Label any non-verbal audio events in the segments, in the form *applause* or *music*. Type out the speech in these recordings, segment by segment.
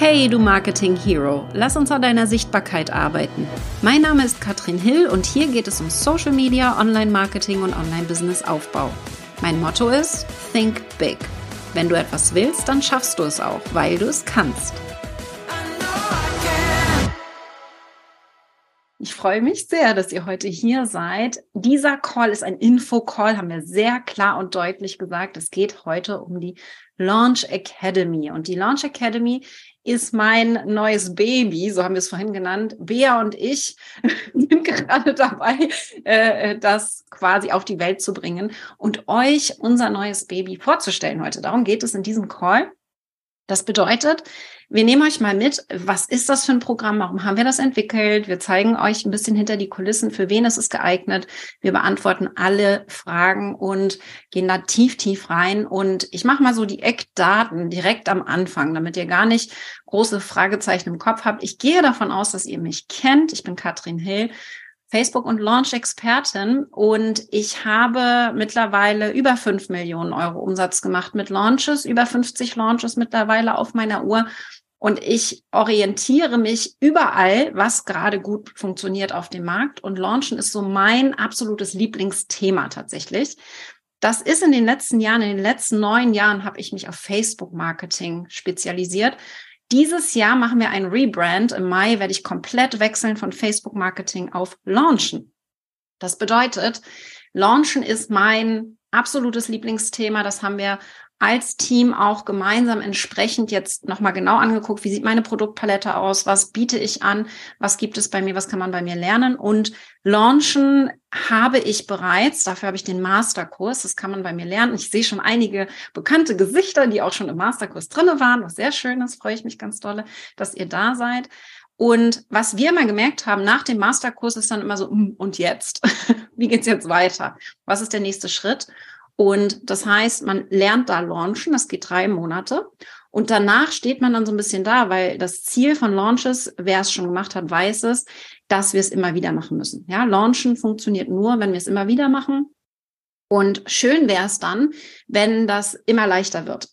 Hey, du Marketing Hero, lass uns an deiner Sichtbarkeit arbeiten. Mein Name ist Katrin Hill und hier geht es um Social Media, Online-Marketing und Online-Business-Aufbau. Mein Motto ist Think Big. Wenn du etwas willst, dann schaffst du es auch, weil du es kannst. Ich freue mich sehr, dass ihr heute hier seid. Dieser Call ist ein Info-Call, haben wir sehr klar und deutlich gesagt. Es geht heute um die Launch Academy. Und die Launch Academy ist mein neues Baby, so haben wir es vorhin genannt. Bea und ich *laughs* sind gerade dabei, äh, das quasi auf die Welt zu bringen und euch unser neues Baby vorzustellen heute. Darum geht es in diesem Call. Das bedeutet, wir nehmen euch mal mit, was ist das für ein Programm, warum haben wir das entwickelt? Wir zeigen euch ein bisschen hinter die Kulissen, für wen ist es geeignet. Wir beantworten alle Fragen und gehen da tief, tief rein. Und ich mache mal so die Eckdaten direkt am Anfang, damit ihr gar nicht große Fragezeichen im Kopf habt. Ich gehe davon aus, dass ihr mich kennt. Ich bin Katrin Hill. Facebook und Launch Expertin und ich habe mittlerweile über fünf Millionen Euro Umsatz gemacht mit Launches, über 50 Launches mittlerweile auf meiner Uhr und ich orientiere mich überall, was gerade gut funktioniert auf dem Markt. Und Launchen ist so mein absolutes Lieblingsthema tatsächlich. Das ist in den letzten Jahren, in den letzten neun Jahren habe ich mich auf Facebook-Marketing spezialisiert. Dieses Jahr machen wir ein Rebrand. Im Mai werde ich komplett wechseln von Facebook-Marketing auf Launchen. Das bedeutet, Launchen ist mein absolutes Lieblingsthema. Das haben wir als Team auch gemeinsam entsprechend jetzt nochmal genau angeguckt, wie sieht meine Produktpalette aus, was biete ich an, was gibt es bei mir, was kann man bei mir lernen. Und launchen habe ich bereits, dafür habe ich den Masterkurs, das kann man bei mir lernen. Ich sehe schon einige bekannte Gesichter, die auch schon im Masterkurs drinne waren, was sehr schön ist, freue ich mich ganz dolle, dass ihr da seid. Und was wir mal gemerkt haben nach dem Masterkurs ist dann immer so, hm, und jetzt? *laughs* Wie geht's jetzt weiter? Was ist der nächste Schritt? Und das heißt, man lernt da launchen, das geht drei Monate. Und danach steht man dann so ein bisschen da, weil das Ziel von Launches, wer es schon gemacht hat, weiß es, dass wir es immer wieder machen müssen. Ja, Launchen funktioniert nur, wenn wir es immer wieder machen. Und schön wäre es dann, wenn das immer leichter wird.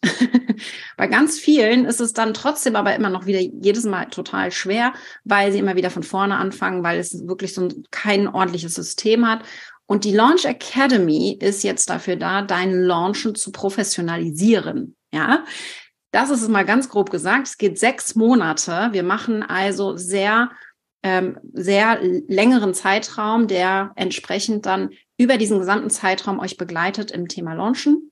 *laughs* Bei ganz vielen ist es dann trotzdem aber immer noch wieder jedes Mal total schwer, weil sie immer wieder von vorne anfangen, weil es wirklich so ein, kein ordentliches System hat. Und die Launch Academy ist jetzt dafür da, deinen Launchen zu professionalisieren. Ja, das ist es mal ganz grob gesagt. Es geht sechs Monate. Wir machen also sehr, ähm, sehr längeren Zeitraum, der entsprechend dann über diesen gesamten Zeitraum euch begleitet im Thema Launchen.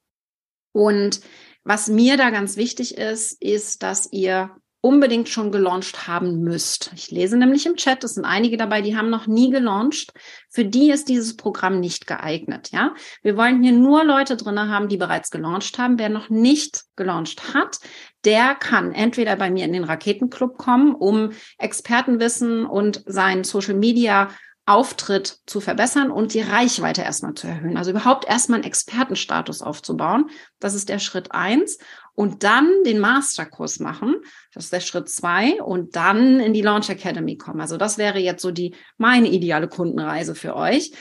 Und was mir da ganz wichtig ist, ist, dass ihr unbedingt schon gelauncht haben müsst. Ich lese nämlich im Chat, es sind einige dabei, die haben noch nie gelauncht. Für die ist dieses Programm nicht geeignet, ja. Wir wollen hier nur Leute drinne haben, die bereits gelauncht haben. Wer noch nicht gelauncht hat, der kann entweder bei mir in den Raketenclub kommen, um Expertenwissen und sein Social Media Auftritt zu verbessern und die Reichweite erstmal zu erhöhen. Also überhaupt erstmal einen Expertenstatus aufzubauen. Das ist der Schritt eins. Und dann den Masterkurs machen. Das ist der Schritt zwei. Und dann in die Launch Academy kommen. Also das wäre jetzt so die, meine ideale Kundenreise für euch.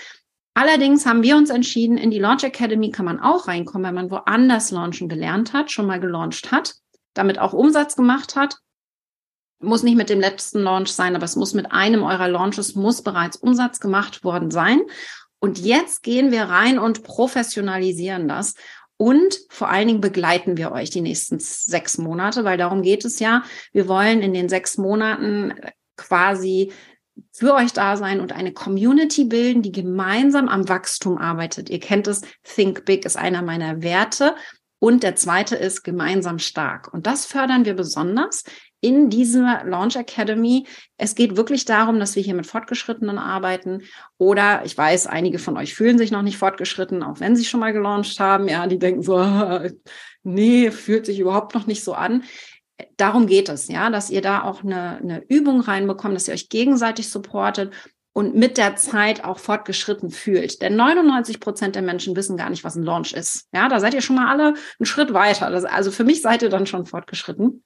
Allerdings haben wir uns entschieden, in die Launch Academy kann man auch reinkommen, wenn man woanders launchen gelernt hat, schon mal gelauncht hat, damit auch Umsatz gemacht hat muss nicht mit dem letzten Launch sein, aber es muss mit einem eurer Launches, muss bereits Umsatz gemacht worden sein. Und jetzt gehen wir rein und professionalisieren das. Und vor allen Dingen begleiten wir euch die nächsten sechs Monate, weil darum geht es ja. Wir wollen in den sechs Monaten quasi für euch da sein und eine Community bilden, die gemeinsam am Wachstum arbeitet. Ihr kennt es, Think Big ist einer meiner Werte. Und der zweite ist gemeinsam stark. Und das fördern wir besonders, in dieser Launch Academy. Es geht wirklich darum, dass wir hier mit Fortgeschrittenen arbeiten. Oder ich weiß, einige von euch fühlen sich noch nicht fortgeschritten, auch wenn sie schon mal gelauncht haben. Ja, die denken so, *laughs* nee, fühlt sich überhaupt noch nicht so an. Darum geht es, ja, dass ihr da auch eine, eine Übung reinbekommt, dass ihr euch gegenseitig supportet und mit der Zeit auch fortgeschritten fühlt. Denn 99 Prozent der Menschen wissen gar nicht, was ein Launch ist. Ja, da seid ihr schon mal alle einen Schritt weiter. Das, also für mich seid ihr dann schon fortgeschritten.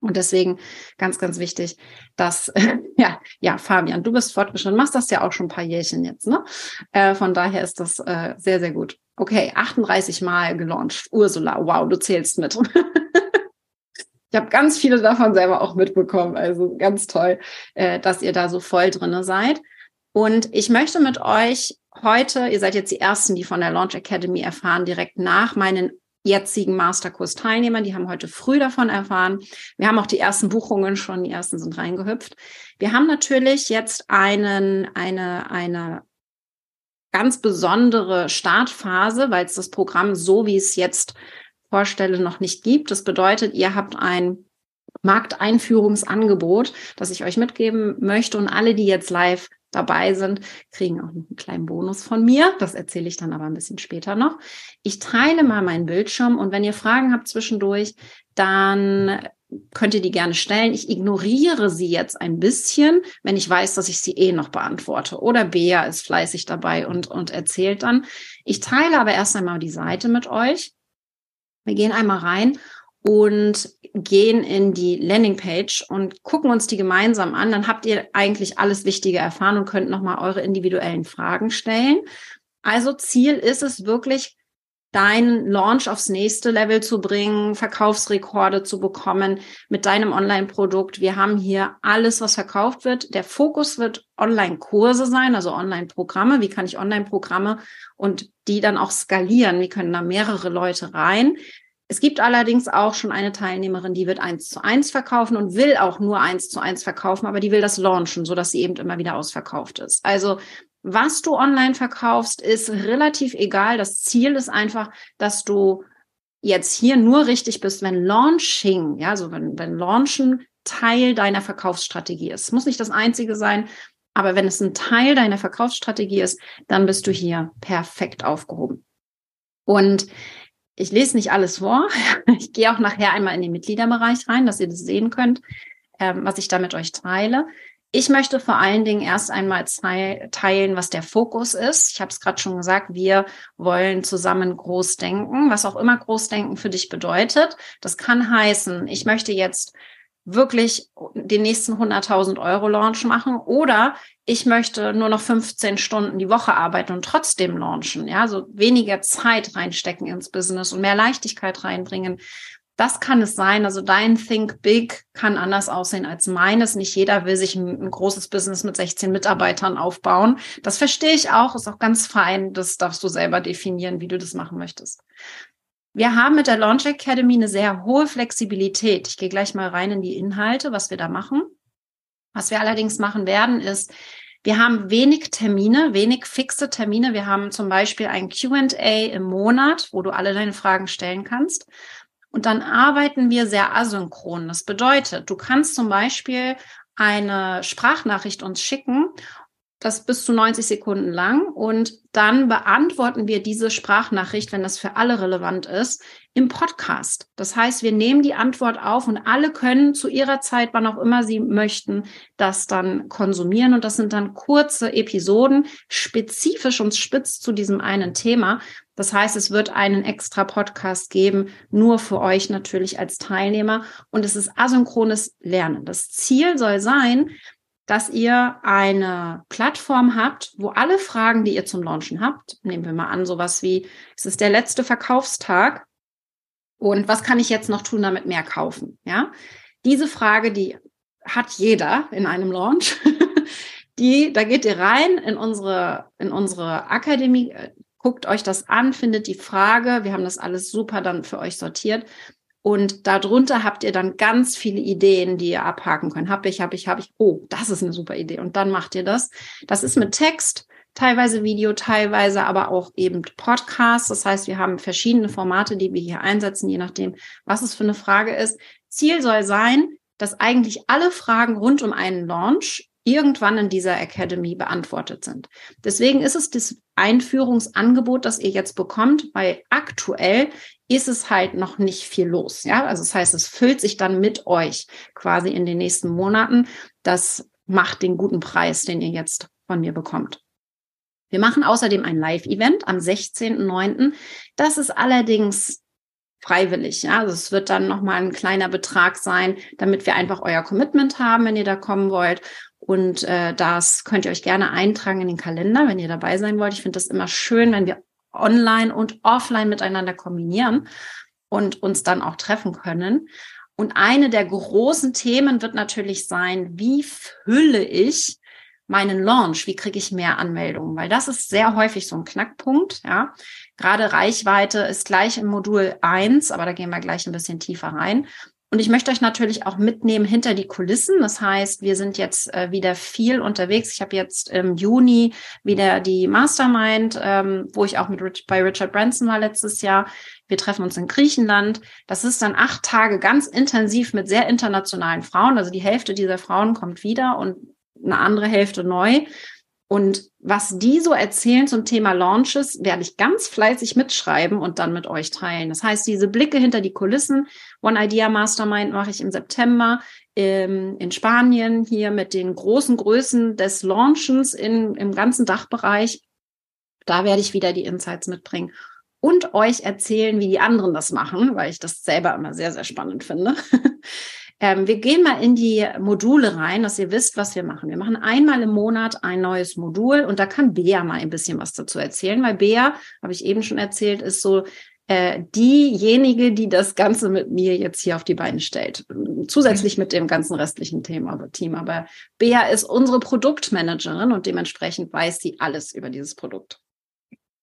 Und deswegen ganz, ganz wichtig, dass, *laughs* ja, ja, Fabian, du bist fortgeschritten, machst das ja auch schon ein paar Jährchen jetzt, ne? Äh, von daher ist das äh, sehr, sehr gut. Okay, 38 Mal gelauncht. Ursula, wow, du zählst mit. *laughs* ich habe ganz viele davon selber auch mitbekommen. Also ganz toll, äh, dass ihr da so voll drinne seid. Und ich möchte mit euch heute, ihr seid jetzt die Ersten, die von der Launch Academy erfahren, direkt nach meinen jetzigen Masterkurs-Teilnehmern. Die haben heute früh davon erfahren. Wir haben auch die ersten Buchungen schon, die ersten sind reingehüpft. Wir haben natürlich jetzt einen, eine, eine ganz besondere Startphase, weil es das Programm so, wie es jetzt vorstelle, noch nicht gibt. Das bedeutet, ihr habt ein Markteinführungsangebot, das ich euch mitgeben möchte. Und alle, die jetzt live dabei sind, kriegen auch einen kleinen Bonus von mir. Das erzähle ich dann aber ein bisschen später noch. Ich teile mal meinen Bildschirm und wenn ihr Fragen habt zwischendurch, dann könnt ihr die gerne stellen. Ich ignoriere sie jetzt ein bisschen, wenn ich weiß, dass ich sie eh noch beantworte. Oder Bea ist fleißig dabei und, und erzählt dann. Ich teile aber erst einmal die Seite mit euch. Wir gehen einmal rein und gehen in die Landingpage und gucken uns die gemeinsam an. Dann habt ihr eigentlich alles Wichtige erfahren und könnt nochmal eure individuellen Fragen stellen. Also Ziel ist es wirklich, deinen Launch aufs nächste Level zu bringen, Verkaufsrekorde zu bekommen mit deinem Online-Produkt. Wir haben hier alles, was verkauft wird. Der Fokus wird Online-Kurse sein, also Online-Programme. Wie kann ich Online-Programme und die dann auch skalieren? Wie können da mehrere Leute rein? Es gibt allerdings auch schon eine Teilnehmerin, die wird eins zu eins verkaufen und will auch nur eins zu eins verkaufen, aber die will das launchen, so dass sie eben immer wieder ausverkauft ist. Also was du online verkaufst, ist relativ egal. Das Ziel ist einfach, dass du jetzt hier nur richtig bist, wenn Launching, ja, so wenn, wenn Launchen Teil deiner Verkaufsstrategie ist. Muss nicht das einzige sein, aber wenn es ein Teil deiner Verkaufsstrategie ist, dann bist du hier perfekt aufgehoben. Und ich lese nicht alles vor. *laughs* Ich gehe auch nachher einmal in den Mitgliederbereich rein, dass ihr das sehen könnt, ähm, was ich da mit euch teile. Ich möchte vor allen Dingen erst einmal teilen, was der Fokus ist. Ich habe es gerade schon gesagt, wir wollen zusammen groß denken, was auch immer Großdenken für dich bedeutet. Das kann heißen, ich möchte jetzt wirklich den nächsten 100.000 Euro Launch machen oder ich möchte nur noch 15 Stunden die Woche arbeiten und trotzdem launchen, ja, so weniger Zeit reinstecken ins Business und mehr Leichtigkeit reinbringen. Das kann es sein. Also dein Think Big kann anders aussehen als meines. Nicht jeder will sich ein, ein, großes Business mit 16 Mitarbeitern aufbauen. Das verstehe ich auch, ist auch ganz fein. Das darfst du selber definieren, wie du das machen möchtest. Wir haben mit der Launch Academy eine sehr hohe Flexibilität. Ich gehe gleich mal rein in die Inhalte, was wir da machen. Was wir allerdings machen werden, ist, wir haben wenig Termine, wenig fixe Termine. Wir haben zum Beispiel ein QA im Monat, wo du alle deine Fragen stellen kannst. Und dann arbeiten wir sehr asynchron. Das bedeutet, du kannst zum Beispiel eine Sprachnachricht uns schicken das bis zu 90 Sekunden lang und dann beantworten wir diese Sprachnachricht, wenn das für alle relevant ist, im Podcast. Das heißt, wir nehmen die Antwort auf und alle können zu ihrer Zeit, wann auch immer sie möchten, das dann konsumieren und das sind dann kurze Episoden, spezifisch und spitz zu diesem einen Thema. Das heißt, es wird einen extra Podcast geben, nur für euch natürlich als Teilnehmer und es ist asynchrones Lernen. Das Ziel soll sein, dass ihr eine Plattform habt, wo alle Fragen, die ihr zum Launchen habt, nehmen wir mal an, sowas wie, es ist der letzte Verkaufstag und was kann ich jetzt noch tun, damit mehr kaufen? Ja, diese Frage, die hat jeder in einem Launch. *laughs* die, da geht ihr rein in unsere, in unsere Akademie, guckt euch das an, findet die Frage. Wir haben das alles super dann für euch sortiert und darunter habt ihr dann ganz viele Ideen, die ihr abhaken könnt. Hab ich, hab ich, hab ich. Oh, das ist eine super Idee. Und dann macht ihr das. Das ist mit Text, teilweise Video, teilweise aber auch eben Podcast. Das heißt, wir haben verschiedene Formate, die wir hier einsetzen, je nachdem, was es für eine Frage ist. Ziel soll sein, dass eigentlich alle Fragen rund um einen Launch irgendwann in dieser Academy beantwortet sind. Deswegen ist es das Einführungsangebot, das ihr jetzt bekommt, weil aktuell ist es halt noch nicht viel los. Ja, also das heißt, es füllt sich dann mit euch quasi in den nächsten Monaten. Das macht den guten Preis, den ihr jetzt von mir bekommt. Wir machen außerdem ein Live-Event am 16.09. Das ist allerdings freiwillig. Ja, also es wird dann nochmal ein kleiner Betrag sein, damit wir einfach euer Commitment haben, wenn ihr da kommen wollt. Und äh, das könnt ihr euch gerne eintragen in den Kalender, wenn ihr dabei sein wollt. Ich finde das immer schön, wenn wir online und offline miteinander kombinieren und uns dann auch treffen können. Und eine der großen Themen wird natürlich sein, wie fülle ich meinen Launch? Wie kriege ich mehr Anmeldungen? Weil das ist sehr häufig so ein Knackpunkt, ja. Gerade Reichweite ist gleich im Modul eins, aber da gehen wir gleich ein bisschen tiefer rein. Und ich möchte euch natürlich auch mitnehmen hinter die Kulissen. Das heißt, wir sind jetzt äh, wieder viel unterwegs. Ich habe jetzt im Juni wieder die Mastermind, ähm, wo ich auch mit Rich, bei Richard Branson war letztes Jahr. Wir treffen uns in Griechenland. Das ist dann acht Tage ganz intensiv mit sehr internationalen Frauen. Also die Hälfte dieser Frauen kommt wieder und eine andere Hälfte neu. Und was die so erzählen zum Thema Launches, werde ich ganz fleißig mitschreiben und dann mit euch teilen. Das heißt, diese Blicke hinter die Kulissen, One Idea Mastermind mache ich im September ähm, in Spanien hier mit den großen Größen des Launchens in, im ganzen Dachbereich. Da werde ich wieder die Insights mitbringen und euch erzählen, wie die anderen das machen, weil ich das selber immer sehr, sehr spannend finde. *laughs* Ähm, wir gehen mal in die Module rein, dass ihr wisst, was wir machen. Wir machen einmal im Monat ein neues Modul und da kann Bea mal ein bisschen was dazu erzählen, weil Bea, habe ich eben schon erzählt, ist so äh, diejenige, die das Ganze mit mir jetzt hier auf die Beine stellt. Zusätzlich mit dem ganzen restlichen Thema, Team. Aber Bea ist unsere Produktmanagerin und dementsprechend weiß sie alles über dieses Produkt.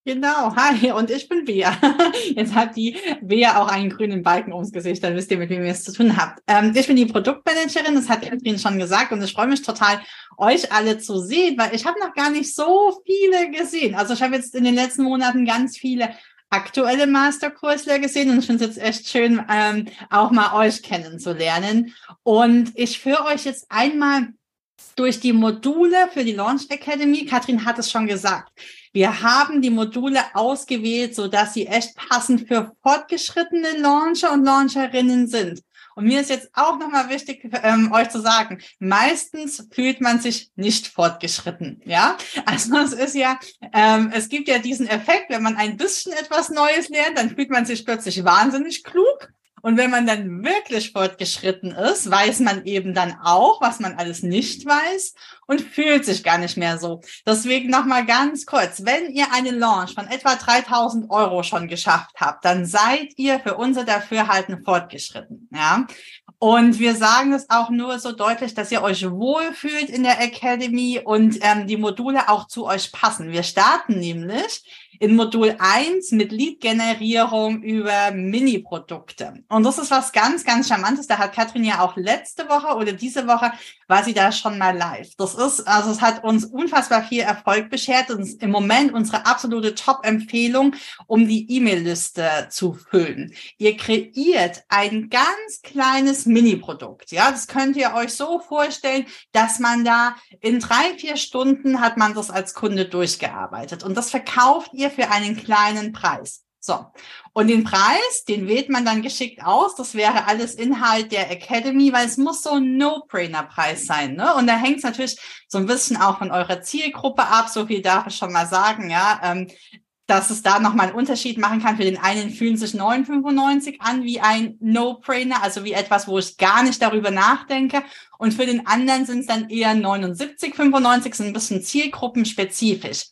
Genau, hi, und ich bin Bea. *laughs* Jetzt hat die Bea auch einen grünen Balken ums Gesicht, dann wisst ihr, mit wem ihr es zu tun habt. Ähm, ich bin die Produktmanagerin, das hat Katrin schon gesagt, und ich freue mich total, euch alle zu sehen, weil ich habe noch gar nicht so viele gesehen. Also ich habe jetzt in den letzten Monaten ganz viele aktuelle Masterkursler gesehen und ich finde es jetzt echt schön, ähm, auch mal euch kennenzulernen. Und ich führe euch jetzt einmal durch die Module für die Launch Academy. Katrin hat es schon gesagt. Wir haben die Module ausgewählt, so dass sie echt passend für fortgeschrittene Launcher und Launcherinnen sind. Und mir ist jetzt auch nochmal wichtig, ähm, euch zu sagen, meistens fühlt man sich nicht fortgeschritten. Ja, also es ist ja, ähm, es gibt ja diesen Effekt, wenn man ein bisschen etwas Neues lernt, dann fühlt man sich plötzlich wahnsinnig klug. Und wenn man dann wirklich fortgeschritten ist, weiß man eben dann auch, was man alles nicht weiß und fühlt sich gar nicht mehr so. Deswegen nochmal ganz kurz, wenn ihr einen Launch von etwa 3000 Euro schon geschafft habt, dann seid ihr für unser Dafürhalten fortgeschritten. Ja, und wir sagen es auch nur so deutlich, dass ihr euch wohlfühlt in der Academy und ähm, die Module auch zu euch passen. Wir starten nämlich in Modul 1 mit Lead-Generierung über Mini-Produkte. Und das ist was ganz, ganz Charmantes. Da hat Katrin ja auch letzte Woche oder diese Woche war sie da schon mal live. Das ist, also es hat uns unfassbar viel Erfolg beschert und ist im Moment unsere absolute Top-Empfehlung, um die E-Mail-Liste zu füllen. Ihr kreiert ein ganz kleines Mini-Produkt. Ja, das könnt ihr euch so vorstellen, dass man da in drei, vier Stunden hat man das als Kunde durchgearbeitet und das verkauft ihr für einen kleinen Preis. So. Und den Preis, den wählt man dann geschickt aus. Das wäre alles Inhalt der Academy, weil es muss so ein No-Brainer-Preis sein. Ne? Und da hängt es natürlich so ein bisschen auch von eurer Zielgruppe ab. So viel darf ich schon mal sagen. Ja, ähm, dass es da nochmal einen Unterschied machen kann. Für den einen fühlen sich 9,95 an wie ein No-Brainer, also wie etwas, wo ich gar nicht darüber nachdenke. Und für den anderen sind es dann eher 79,95, sind ein bisschen zielgruppenspezifisch.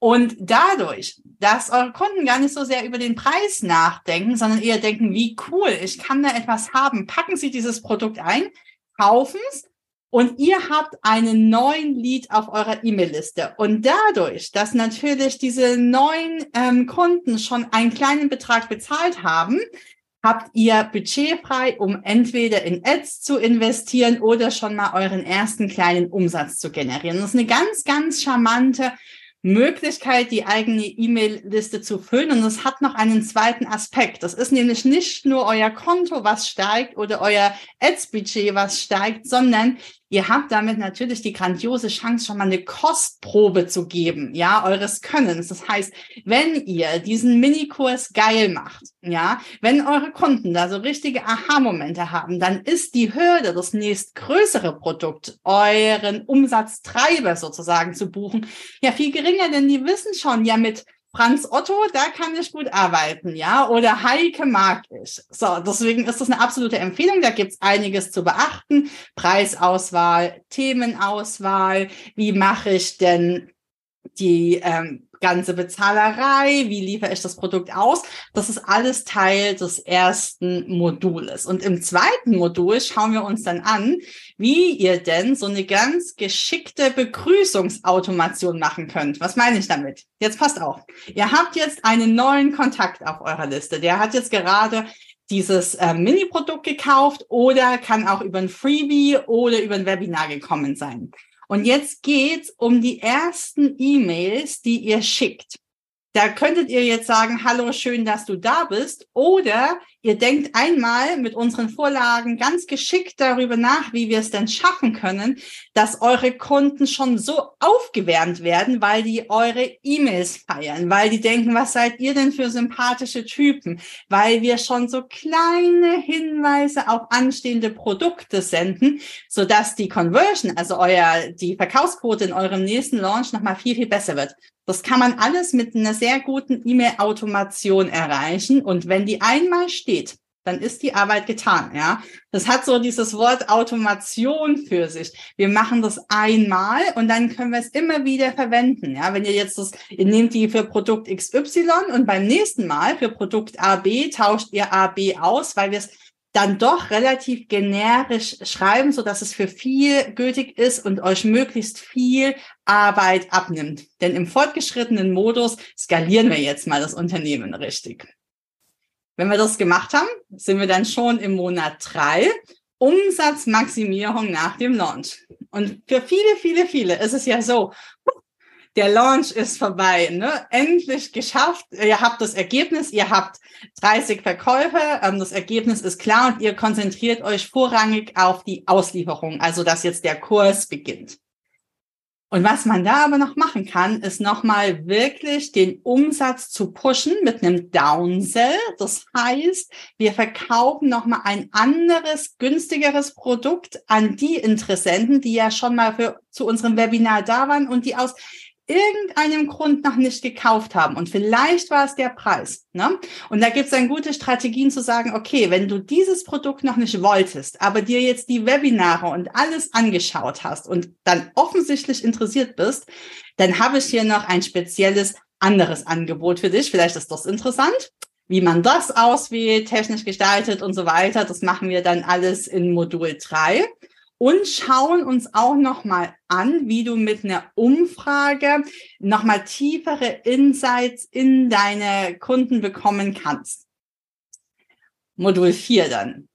Und dadurch, dass eure Kunden gar nicht so sehr über den Preis nachdenken, sondern eher denken, wie cool, ich kann da etwas haben, packen Sie dieses Produkt ein, kaufen es und ihr habt einen neuen Lead auf eurer E-Mail-Liste. Und dadurch, dass natürlich diese neuen ähm, Kunden schon einen kleinen Betrag bezahlt haben, habt ihr Budget frei, um entweder in Ads zu investieren oder schon mal euren ersten kleinen Umsatz zu generieren. Das ist eine ganz, ganz charmante Möglichkeit, die eigene E-Mail-Liste zu füllen. Und es hat noch einen zweiten Aspekt. Das ist nämlich nicht nur euer Konto, was steigt oder euer Ads-Budget, was steigt, sondern Ihr habt damit natürlich die grandiose Chance, schon mal eine Kostprobe zu geben, ja, eures Könnens. Das heißt, wenn ihr diesen Minikurs geil macht, ja, wenn eure Kunden da so richtige Aha-Momente haben, dann ist die Hürde, das nächstgrößere Produkt, euren Umsatztreiber sozusagen zu buchen, ja viel geringer, denn die wissen schon, ja, mit Franz Otto, da kann ich gut arbeiten, ja, oder Heike mag ich. So, deswegen ist das eine absolute Empfehlung. Da gibt's einiges zu beachten. Preisauswahl, Themenauswahl, wie mache ich denn die ähm, ganze Bezahlerei, wie liefere ich das Produkt aus. Das ist alles Teil des ersten Modules. Und im zweiten Modul schauen wir uns dann an, wie ihr denn so eine ganz geschickte Begrüßungsautomation machen könnt. Was meine ich damit? Jetzt passt auf. Ihr habt jetzt einen neuen Kontakt auf eurer Liste. Der hat jetzt gerade dieses äh, Mini-Produkt gekauft oder kann auch über ein Freebie oder über ein Webinar gekommen sein. Und jetzt geht's um die ersten E-Mails, die ihr schickt. Da könntet ihr jetzt sagen, hallo, schön, dass du da bist. Oder ihr denkt einmal mit unseren Vorlagen ganz geschickt darüber nach, wie wir es denn schaffen können, dass eure Kunden schon so aufgewärmt werden, weil die eure E-Mails feiern, weil die denken, was seid ihr denn für sympathische Typen? Weil wir schon so kleine Hinweise auf anstehende Produkte senden, sodass die Conversion, also euer, die Verkaufsquote in eurem nächsten Launch nochmal viel, viel besser wird. Das kann man alles mit einer sehr guten E-Mail-Automation erreichen. Und wenn die einmal steht, dann ist die Arbeit getan, ja. Das hat so dieses Wort Automation für sich. Wir machen das einmal und dann können wir es immer wieder verwenden, ja. Wenn ihr jetzt das, ihr nehmt die für Produkt XY und beim nächsten Mal für Produkt AB tauscht ihr AB aus, weil wir es dann doch relativ generisch schreiben, so dass es für viel gültig ist und euch möglichst viel Arbeit abnimmt. Denn im fortgeschrittenen Modus skalieren wir jetzt mal das Unternehmen richtig. Wenn wir das gemacht haben, sind wir dann schon im Monat drei. Umsatzmaximierung nach dem Launch. Und für viele, viele, viele ist es ja so, der Launch ist vorbei, ne? Endlich geschafft. Ihr habt das Ergebnis, ihr habt 30 Verkäufe, ähm, das Ergebnis ist klar und ihr konzentriert euch vorrangig auf die Auslieferung, also dass jetzt der Kurs beginnt. Und was man da aber noch machen kann, ist nochmal wirklich den Umsatz zu pushen mit einem Downsell. Das heißt, wir verkaufen nochmal ein anderes, günstigeres Produkt an die Interessenten, die ja schon mal für, zu unserem Webinar da waren und die aus irgendeinem Grund noch nicht gekauft haben. Und vielleicht war es der Preis. Ne? Und da gibt es dann gute Strategien zu sagen, okay, wenn du dieses Produkt noch nicht wolltest, aber dir jetzt die Webinare und alles angeschaut hast und dann offensichtlich interessiert bist, dann habe ich hier noch ein spezielles anderes Angebot für dich. Vielleicht ist das interessant. Wie man das auswählt, technisch gestaltet und so weiter, das machen wir dann alles in Modul 3 und schauen uns auch nochmal an, wie du mit einer Umfrage nochmal tiefere Insights in deine Kunden bekommen kannst. Modul 4 dann.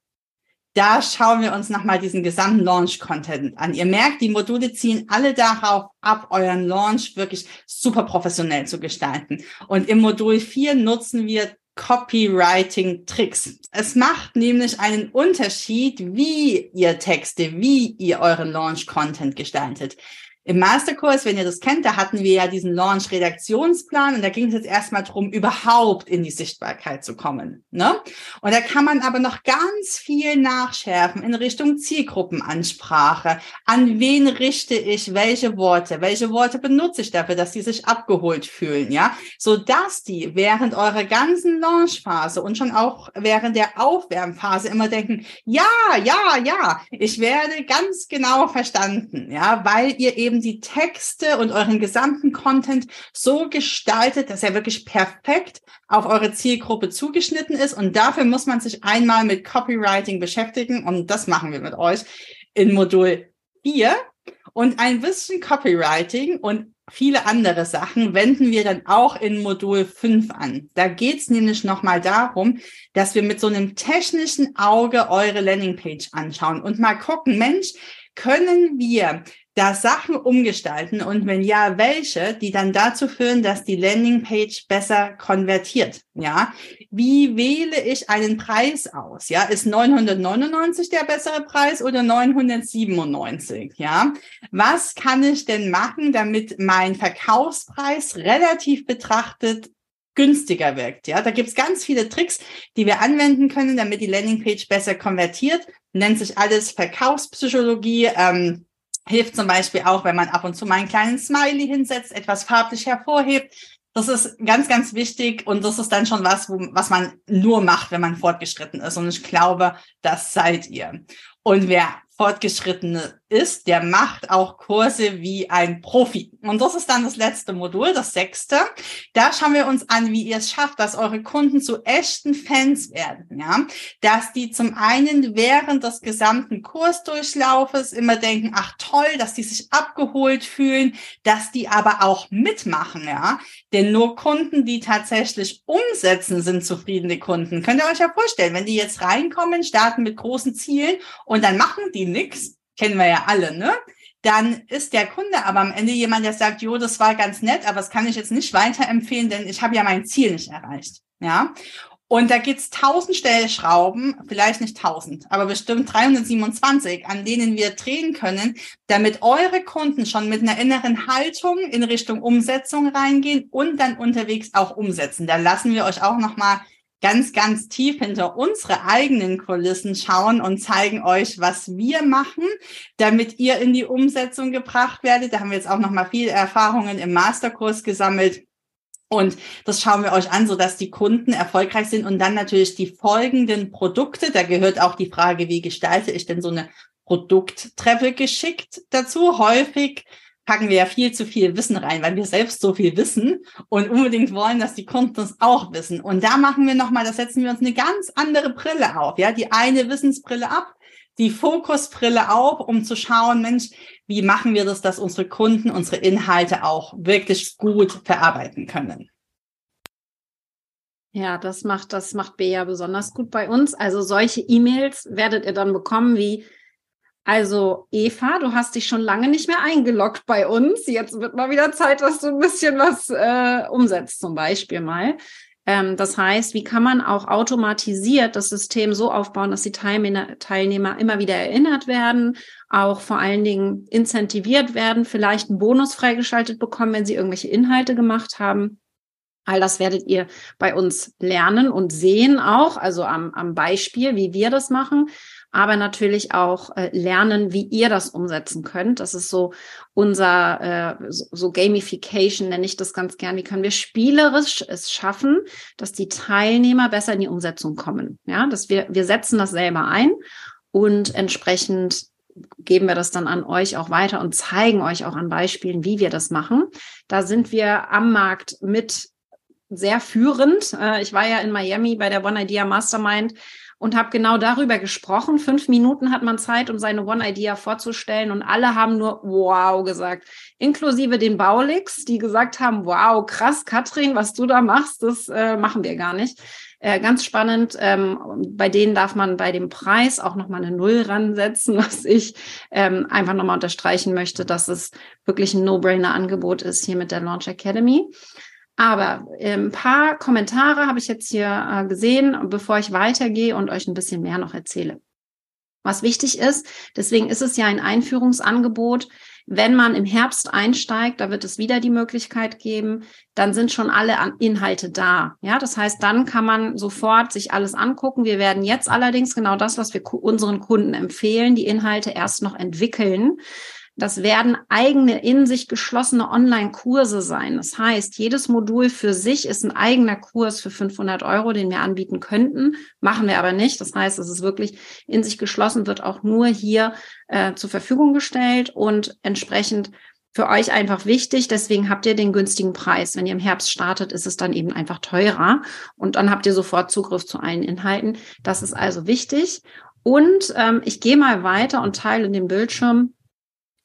Da schauen wir uns nochmal diesen gesamten Launch-Content an. Ihr merkt, die Module ziehen alle darauf ab, euren Launch wirklich super professionell zu gestalten. Und im Modul 4 nutzen wir Copywriting-Tricks. Es macht nämlich einen Unterschied, wie ihr Texte, wie ihr euren Launch-Content gestaltet. Im Masterkurs, wenn ihr das kennt, da hatten wir ja diesen Launch-Redaktionsplan und da ging es jetzt erstmal drum, überhaupt in die Sichtbarkeit zu kommen. Ne? Und da kann man aber noch ganz viel nachschärfen in Richtung Zielgruppenansprache. An wen richte ich welche Worte? Welche Worte benutze ich dafür, dass sie sich abgeholt fühlen? Ja, so dass die während eurer ganzen Launchphase und schon auch während der Aufwärmphase immer denken, ja, ja, ja, ich werde ganz genau verstanden. Ja, weil ihr eben eben die Texte und euren gesamten Content so gestaltet, dass er wirklich perfekt auf eure Zielgruppe zugeschnitten ist. Und dafür muss man sich einmal mit Copywriting beschäftigen. Und das machen wir mit euch in Modul 4. Und ein bisschen Copywriting und viele andere Sachen wenden wir dann auch in Modul 5 an. Da geht es nämlich nochmal darum, dass wir mit so einem technischen Auge eure Landingpage anschauen und mal gucken, Mensch, können wir da Sachen umgestalten und wenn ja, welche, die dann dazu führen, dass die Landingpage besser konvertiert? Ja, wie wähle ich einen Preis aus? Ja, ist 999 der bessere Preis oder 997? Ja, was kann ich denn machen, damit mein Verkaufspreis relativ betrachtet günstiger wirkt. Ja, da gibt's ganz viele Tricks, die wir anwenden können, damit die Landingpage besser konvertiert. Nennt sich alles Verkaufspsychologie. Ähm, Hilft zum Beispiel auch, wenn man ab und zu mal einen kleinen Smiley hinsetzt, etwas farblich hervorhebt. Das ist ganz, ganz wichtig und das ist dann schon was, wo, was man nur macht, wenn man fortgeschritten ist. Und ich glaube, das seid ihr. Und wer fortgeschritten ist, der macht auch Kurse wie ein Profi. Und das ist dann das letzte Modul, das sechste. Da schauen wir uns an, wie ihr es schafft, dass eure Kunden zu echten Fans werden, ja. Dass die zum einen während des gesamten Kursdurchlaufes immer denken, ach toll, dass die sich abgeholt fühlen, dass die aber auch mitmachen, ja. Denn nur Kunden, die tatsächlich umsetzen, sind zufriedene Kunden. Könnt ihr euch ja vorstellen, wenn die jetzt reinkommen, starten mit großen Zielen und dann machen die nichts, kennen wir ja alle, ne? Dann ist der Kunde aber am Ende jemand, der sagt, jo, das war ganz nett, aber das kann ich jetzt nicht weiterempfehlen, denn ich habe ja mein Ziel nicht erreicht. Ja. Und da gibt's tausend Stellschrauben, vielleicht nicht tausend, aber bestimmt 327, an denen wir drehen können, damit eure Kunden schon mit einer inneren Haltung in Richtung Umsetzung reingehen und dann unterwegs auch umsetzen. Da lassen wir euch auch nochmal ganz, ganz tief hinter unsere eigenen Kulissen schauen und zeigen euch, was wir machen, damit ihr in die Umsetzung gebracht werdet. Da haben wir jetzt auch noch mal viel Erfahrungen im Masterkurs gesammelt. Und das schauen wir euch an, so dass die Kunden erfolgreich sind und dann natürlich die folgenden Produkte. Da gehört auch die Frage, wie gestalte ich denn so eine Produkttreppe geschickt dazu? Häufig packen wir ja viel zu viel Wissen rein, weil wir selbst so viel wissen und unbedingt wollen, dass die Kunden es auch wissen. Und da machen wir nochmal, da setzen wir uns eine ganz andere Brille auf, ja, die eine Wissensbrille ab, die Fokusbrille auf, um zu schauen, Mensch, wie machen wir das, dass unsere Kunden unsere Inhalte auch wirklich gut verarbeiten können. Ja, das macht, das macht Bea besonders gut bei uns. Also solche E-Mails werdet ihr dann bekommen wie, also Eva, du hast dich schon lange nicht mehr eingeloggt bei uns. Jetzt wird mal wieder Zeit, dass du ein bisschen was äh, umsetzt, zum Beispiel mal. Ähm, das heißt, wie kann man auch automatisiert das System so aufbauen, dass die Teilnehmer, Teilnehmer immer wieder erinnert werden, auch vor allen Dingen incentiviert werden, vielleicht einen Bonus freigeschaltet bekommen, wenn sie irgendwelche Inhalte gemacht haben. All das werdet ihr bei uns lernen und sehen auch, also am, am Beispiel, wie wir das machen aber natürlich auch äh, lernen, wie ihr das umsetzen könnt. Das ist so unser äh, so, so Gamification, nenne ich das ganz gern. Wie können wir spielerisch es schaffen, dass die Teilnehmer besser in die Umsetzung kommen? Ja, dass wir wir setzen das selber ein und entsprechend geben wir das dann an euch auch weiter und zeigen euch auch an Beispielen, wie wir das machen. Da sind wir am Markt mit sehr führend. Äh, ich war ja in Miami bei der One Idea Mastermind und habe genau darüber gesprochen. Fünf Minuten hat man Zeit, um seine One-Idea vorzustellen und alle haben nur wow gesagt, inklusive den Baulix, die gesagt haben, wow, krass, Katrin, was du da machst, das äh, machen wir gar nicht. Äh, ganz spannend, ähm, bei denen darf man bei dem Preis auch nochmal eine Null ransetzen, *laughs* was ich ähm, einfach nochmal unterstreichen möchte, dass es wirklich ein No-Brainer-Angebot ist hier mit der Launch Academy. Aber ein paar Kommentare habe ich jetzt hier äh, gesehen, bevor ich weitergehe und euch ein bisschen mehr noch erzähle. Was wichtig ist, deswegen ist es ja ein Einführungsangebot. Wenn man im Herbst einsteigt, da wird es wieder die Möglichkeit geben, dann sind schon alle Inhalte da. Ja, das heißt, dann kann man sofort sich alles angucken. Wir werden jetzt allerdings genau das, was wir unseren Kunden empfehlen, die Inhalte erst noch entwickeln. Das werden eigene in sich geschlossene Online-Kurse sein. Das heißt, jedes Modul für sich ist ein eigener Kurs für 500 Euro, den wir anbieten könnten. Machen wir aber nicht. Das heißt, es ist wirklich in sich geschlossen, wird auch nur hier äh, zur Verfügung gestellt und entsprechend für euch einfach wichtig. Deswegen habt ihr den günstigen Preis. Wenn ihr im Herbst startet, ist es dann eben einfach teurer und dann habt ihr sofort Zugriff zu allen Inhalten. Das ist also wichtig. Und ähm, ich gehe mal weiter und teile den Bildschirm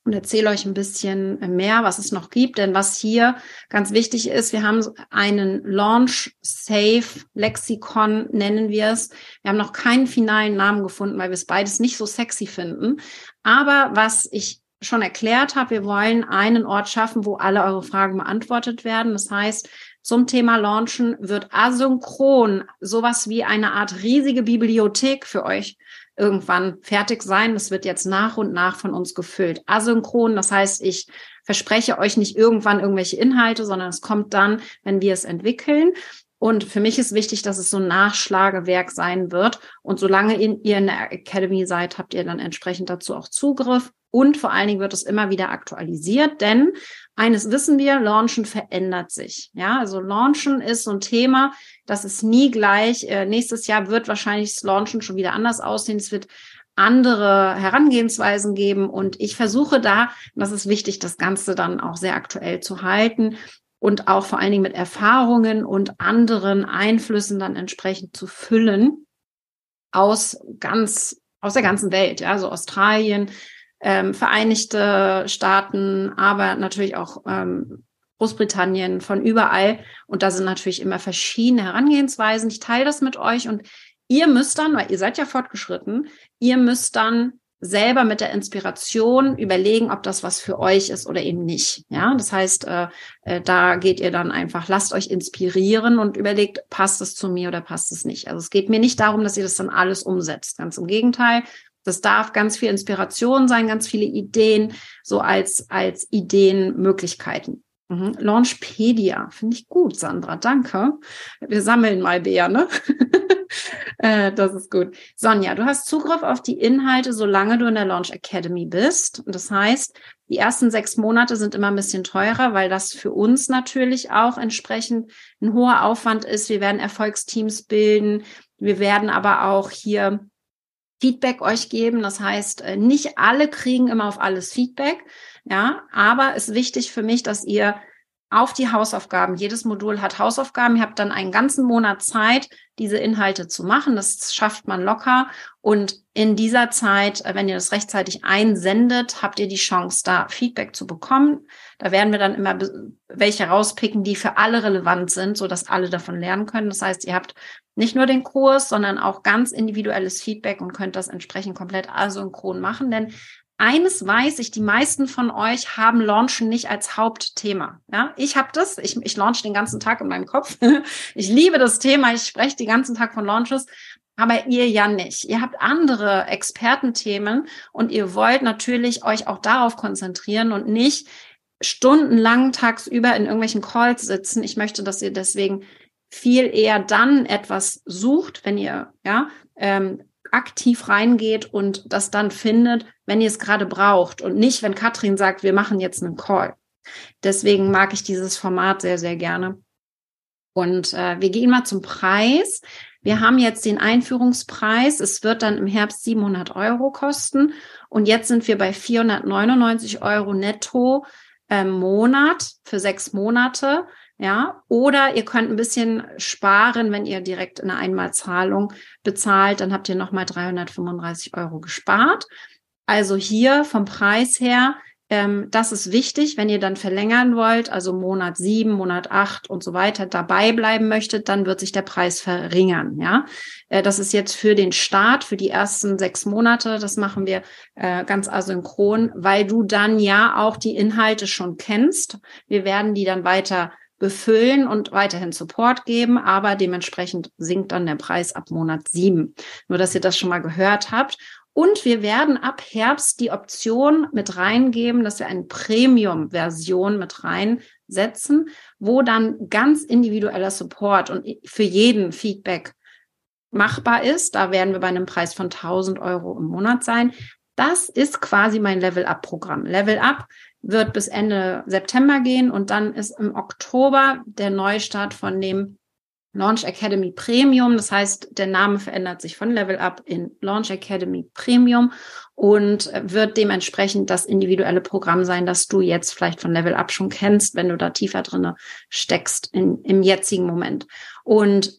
und erzähle euch ein bisschen mehr, was es noch gibt. Denn was hier ganz wichtig ist, wir haben einen Launch Safe Lexikon, nennen wir es. Wir haben noch keinen finalen Namen gefunden, weil wir es beides nicht so sexy finden. Aber was ich schon erklärt habe, wir wollen einen Ort schaffen, wo alle eure Fragen beantwortet werden. Das heißt, zum Thema Launchen wird asynchron sowas wie eine Art riesige Bibliothek für euch irgendwann fertig sein. Das wird jetzt nach und nach von uns gefüllt. Asynchron, das heißt, ich verspreche euch nicht irgendwann irgendwelche Inhalte, sondern es kommt dann, wenn wir es entwickeln. Und für mich ist wichtig, dass es so ein Nachschlagewerk sein wird. Und solange ihr in der Academy seid, habt ihr dann entsprechend dazu auch Zugriff. Und vor allen Dingen wird es immer wieder aktualisiert, denn eines wissen wir, Launchen verändert sich. Ja, also Launchen ist so ein Thema, das ist nie gleich. Äh, nächstes Jahr wird wahrscheinlich das Launchen schon wieder anders aussehen. Es wird andere Herangehensweisen geben. Und ich versuche da, das ist wichtig, das Ganze dann auch sehr aktuell zu halten und auch vor allen Dingen mit Erfahrungen und anderen Einflüssen dann entsprechend zu füllen aus ganz, aus der ganzen Welt, ja, also Australien, ähm, Vereinigte Staaten, aber natürlich auch ähm, Großbritannien, von überall. Und da sind natürlich immer verschiedene Herangehensweisen. Ich teile das mit euch und ihr müsst dann, weil ihr seid ja fortgeschritten, ihr müsst dann selber mit der Inspiration überlegen, ob das was für euch ist oder eben nicht. Ja, das heißt, äh, äh, da geht ihr dann einfach, lasst euch inspirieren und überlegt, passt es zu mir oder passt es nicht. Also es geht mir nicht darum, dass ihr das dann alles umsetzt. Ganz im Gegenteil. Das darf ganz viel Inspiration sein, ganz viele Ideen, so als, als Ideenmöglichkeiten. Mhm. Launchpedia, finde ich gut, Sandra, danke. Wir sammeln mal Bär, ne? *laughs* Äh, das ist gut. Sonja, du hast Zugriff auf die Inhalte, solange du in der Launch Academy bist. Das heißt, die ersten sechs Monate sind immer ein bisschen teurer, weil das für uns natürlich auch entsprechend ein hoher Aufwand ist. Wir werden Erfolgsteams bilden. Wir werden aber auch hier Feedback euch geben. Das heißt, äh, nicht alle kriegen immer auf alles Feedback. Ja, aber es ist wichtig für mich, dass ihr auf die Hausaufgaben. Jedes Modul hat Hausaufgaben. Ihr habt dann einen ganzen Monat Zeit, diese Inhalte zu machen. Das schafft man locker. Und in dieser Zeit, äh, wenn ihr das rechtzeitig einsendet, habt ihr die Chance, da Feedback zu bekommen. Da werden wir dann immer welche rauspicken, die für alle relevant sind, so dass alle davon lernen können. Das heißt, ihr habt nicht nur den Kurs, sondern auch ganz individuelles Feedback und könnt das entsprechend komplett asynchron machen. Denn eines weiß ich, die meisten von euch haben Launchen nicht als Hauptthema. Ja, ich habe das. Ich, ich launch den ganzen Tag in meinem Kopf. *laughs* ich liebe das Thema. Ich spreche den ganzen Tag von Launches. Aber ihr ja nicht. Ihr habt andere Expertenthemen und ihr wollt natürlich euch auch darauf konzentrieren und nicht stundenlang tagsüber in irgendwelchen Calls sitzen. Ich möchte, dass ihr deswegen viel eher dann etwas sucht, wenn ihr ja ähm, aktiv reingeht und das dann findet, wenn ihr es gerade braucht und nicht, wenn Katrin sagt, wir machen jetzt einen Call. Deswegen mag ich dieses Format sehr, sehr gerne. Und äh, wir gehen mal zum Preis. Wir haben jetzt den Einführungspreis. Es wird dann im Herbst 700 Euro kosten. Und jetzt sind wir bei 499 Euro netto im Monat für sechs Monate. Ja, oder ihr könnt ein bisschen sparen, wenn ihr direkt eine Einmalzahlung bezahlt, dann habt ihr nochmal 335 Euro gespart. Also hier vom Preis her, ähm, das ist wichtig, wenn ihr dann verlängern wollt, also Monat sieben, Monat acht und so weiter dabei bleiben möchtet, dann wird sich der Preis verringern. Ja, äh, das ist jetzt für den Start, für die ersten sechs Monate. Das machen wir äh, ganz asynchron, weil du dann ja auch die Inhalte schon kennst. Wir werden die dann weiter befüllen und weiterhin Support geben, aber dementsprechend sinkt dann der Preis ab Monat sieben. Nur, dass ihr das schon mal gehört habt. Und wir werden ab Herbst die Option mit reingeben, dass wir eine Premium-Version mit reinsetzen, wo dann ganz individueller Support und für jeden Feedback machbar ist. Da werden wir bei einem Preis von 1000 Euro im Monat sein. Das ist quasi mein Level-Up-Programm. Level-Up wird bis Ende September gehen und dann ist im Oktober der Neustart von dem Launch Academy Premium. Das heißt, der Name verändert sich von Level Up in Launch Academy Premium und wird dementsprechend das individuelle Programm sein, das du jetzt vielleicht von Level Up schon kennst, wenn du da tiefer drinne steckst in, im jetzigen Moment. Und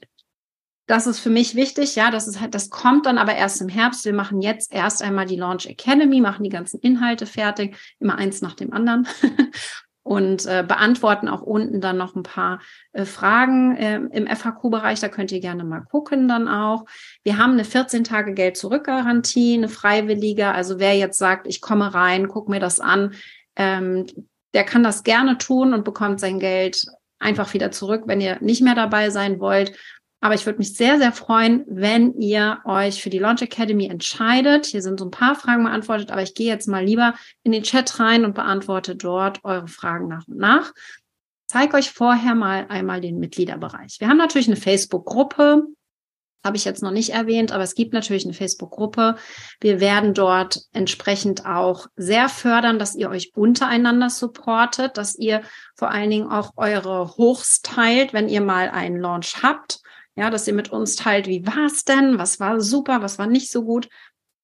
das ist für mich wichtig, ja, das ist halt, das kommt dann aber erst im Herbst. Wir machen jetzt erst einmal die Launch Academy, machen die ganzen Inhalte fertig, immer eins nach dem anderen *laughs* und äh, beantworten auch unten dann noch ein paar äh, Fragen äh, im FAQ-Bereich. Da könnt ihr gerne mal gucken dann auch. Wir haben eine 14 Tage Geld zurück Garantie, eine freiwillige. Also wer jetzt sagt, ich komme rein, guck mir das an, ähm, der kann das gerne tun und bekommt sein Geld einfach wieder zurück, wenn ihr nicht mehr dabei sein wollt. Aber ich würde mich sehr, sehr freuen, wenn ihr euch für die Launch Academy entscheidet. Hier sind so ein paar Fragen beantwortet, aber ich gehe jetzt mal lieber in den Chat rein und beantworte dort eure Fragen nach und nach. Zeige euch vorher mal einmal den Mitgliederbereich. Wir haben natürlich eine Facebook-Gruppe. Habe ich jetzt noch nicht erwähnt, aber es gibt natürlich eine Facebook-Gruppe. Wir werden dort entsprechend auch sehr fördern, dass ihr euch untereinander supportet, dass ihr vor allen Dingen auch eure Hochs teilt, wenn ihr mal einen Launch habt ja, dass ihr mit uns teilt, wie war es denn, was war super, was war nicht so gut.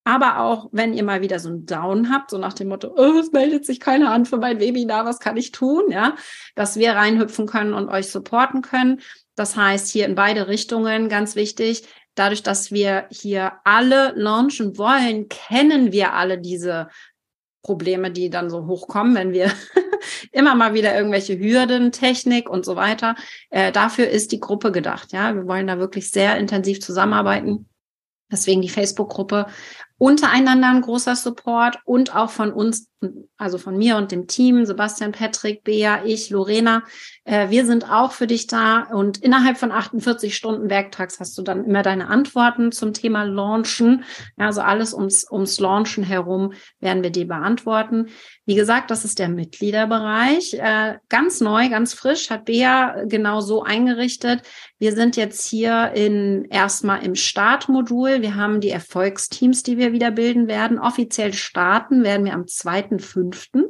aber auch, wenn ihr mal wieder so einen Down habt, so nach dem Motto, oh, es meldet sich keiner an für mein Webinar, was kann ich tun? Ja, dass wir reinhüpfen können und euch supporten können. Das heißt, hier in beide Richtungen ganz wichtig. Dadurch, dass wir hier alle launchen wollen, kennen wir alle diese Probleme, die dann so hochkommen, wenn wir immer mal wieder irgendwelche Hürden, Technik und so weiter. Äh, dafür ist die Gruppe gedacht. Ja, wir wollen da wirklich sehr intensiv zusammenarbeiten. Deswegen die Facebook-Gruppe untereinander ein großer Support und auch von uns, also von mir und dem Team, Sebastian, Patrick, Bea, ich, Lorena. Äh, wir sind auch für dich da und innerhalb von 48 Stunden Werktags hast du dann immer deine Antworten zum Thema Launchen. Ja, also alles ums, ums Launchen herum werden wir dir beantworten. Wie gesagt, das ist der Mitgliederbereich. Äh, ganz neu, ganz frisch, hat Bea genau so eingerichtet. Wir sind jetzt hier in erstmal im Startmodul. Wir haben die Erfolgsteams, die wir wieder bilden werden. Offiziell starten werden wir am 2.5.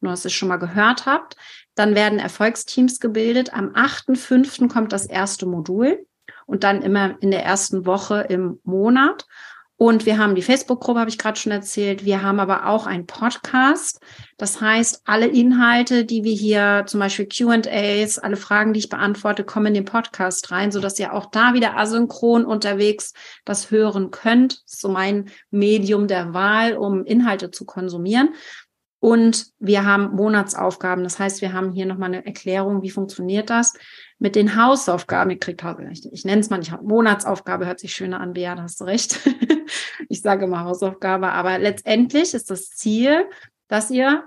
Nur, dass ihr es schon mal gehört habt. Dann werden Erfolgsteams gebildet. Am 8.5. kommt das erste Modul und dann immer in der ersten Woche im Monat. Und wir haben die Facebook-Gruppe, habe ich gerade schon erzählt. Wir haben aber auch einen Podcast. Das heißt, alle Inhalte, die wir hier, zum Beispiel QAs, alle Fragen, die ich beantworte, kommen in den Podcast rein, sodass ihr auch da wieder asynchron unterwegs das hören könnt. So mein Medium der Wahl, um Inhalte zu konsumieren. Und wir haben Monatsaufgaben. Das heißt, wir haben hier nochmal eine Erklärung, wie funktioniert das mit den Hausaufgaben. Ihr kriegt ich, ich nenne es mal nicht Monatsaufgabe, hört sich schöner an, Bea, da hast du recht. *laughs* ich sage mal Hausaufgabe, aber letztendlich ist das Ziel, dass ihr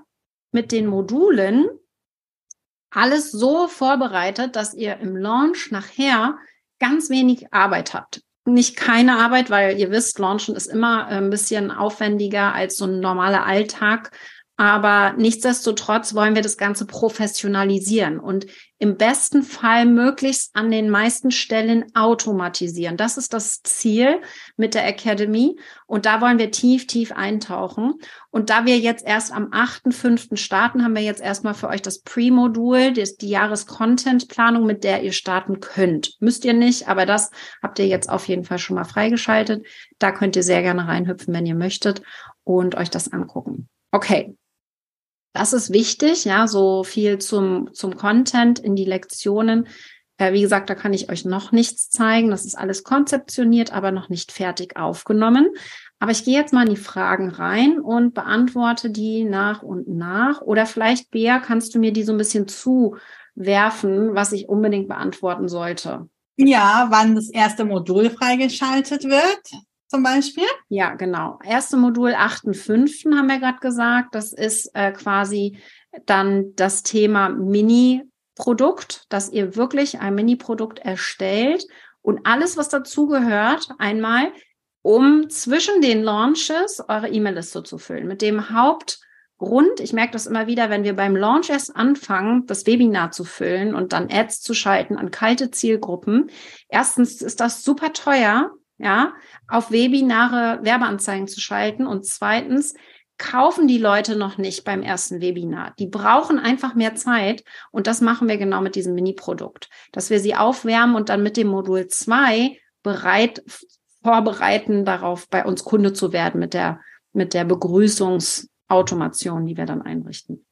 mit den Modulen alles so vorbereitet, dass ihr im Launch nachher ganz wenig Arbeit habt. Nicht keine Arbeit, weil ihr wisst, Launchen ist immer ein bisschen aufwendiger als so ein normaler Alltag aber nichtsdestotrotz wollen wir das Ganze professionalisieren und im besten Fall möglichst an den meisten Stellen automatisieren. Das ist das Ziel mit der Academy. Und da wollen wir tief, tief eintauchen. Und da wir jetzt erst am 8.5. starten, haben wir jetzt erstmal für euch das Pre-Modul, die Jahres-Content-Planung, mit der ihr starten könnt. Müsst ihr nicht, aber das habt ihr jetzt auf jeden Fall schon mal freigeschaltet. Da könnt ihr sehr gerne reinhüpfen, wenn ihr möchtet und euch das angucken. Okay, das ist wichtig, ja, so viel zum, zum Content in die Lektionen. Äh, wie gesagt, da kann ich euch noch nichts zeigen. Das ist alles konzeptioniert, aber noch nicht fertig aufgenommen. Aber ich gehe jetzt mal in die Fragen rein und beantworte die nach und nach. Oder vielleicht, Bea, kannst du mir die so ein bisschen zuwerfen, was ich unbedingt beantworten sollte? Ja, wann das erste Modul freigeschaltet wird zum Beispiel? Ja, genau. Erste Modul 8.5. haben wir gerade gesagt. Das ist äh, quasi dann das Thema Mini-Produkt, dass ihr wirklich ein Mini-Produkt erstellt und alles, was dazugehört, einmal, um zwischen den Launches eure E-Mail-Liste zu füllen. Mit dem Hauptgrund, ich merke das immer wieder, wenn wir beim Launch erst anfangen, das Webinar zu füllen und dann Ads zu schalten an kalte Zielgruppen. Erstens ist das super teuer ja, auf Webinare Werbeanzeigen zu schalten. Und zweitens, kaufen die Leute noch nicht beim ersten Webinar. Die brauchen einfach mehr Zeit. Und das machen wir genau mit diesem Mini-Produkt, dass wir sie aufwärmen und dann mit dem Modul 2 bereit vorbereiten, darauf bei uns Kunde zu werden mit der, mit der Begrüßungsautomation, die wir dann einrichten.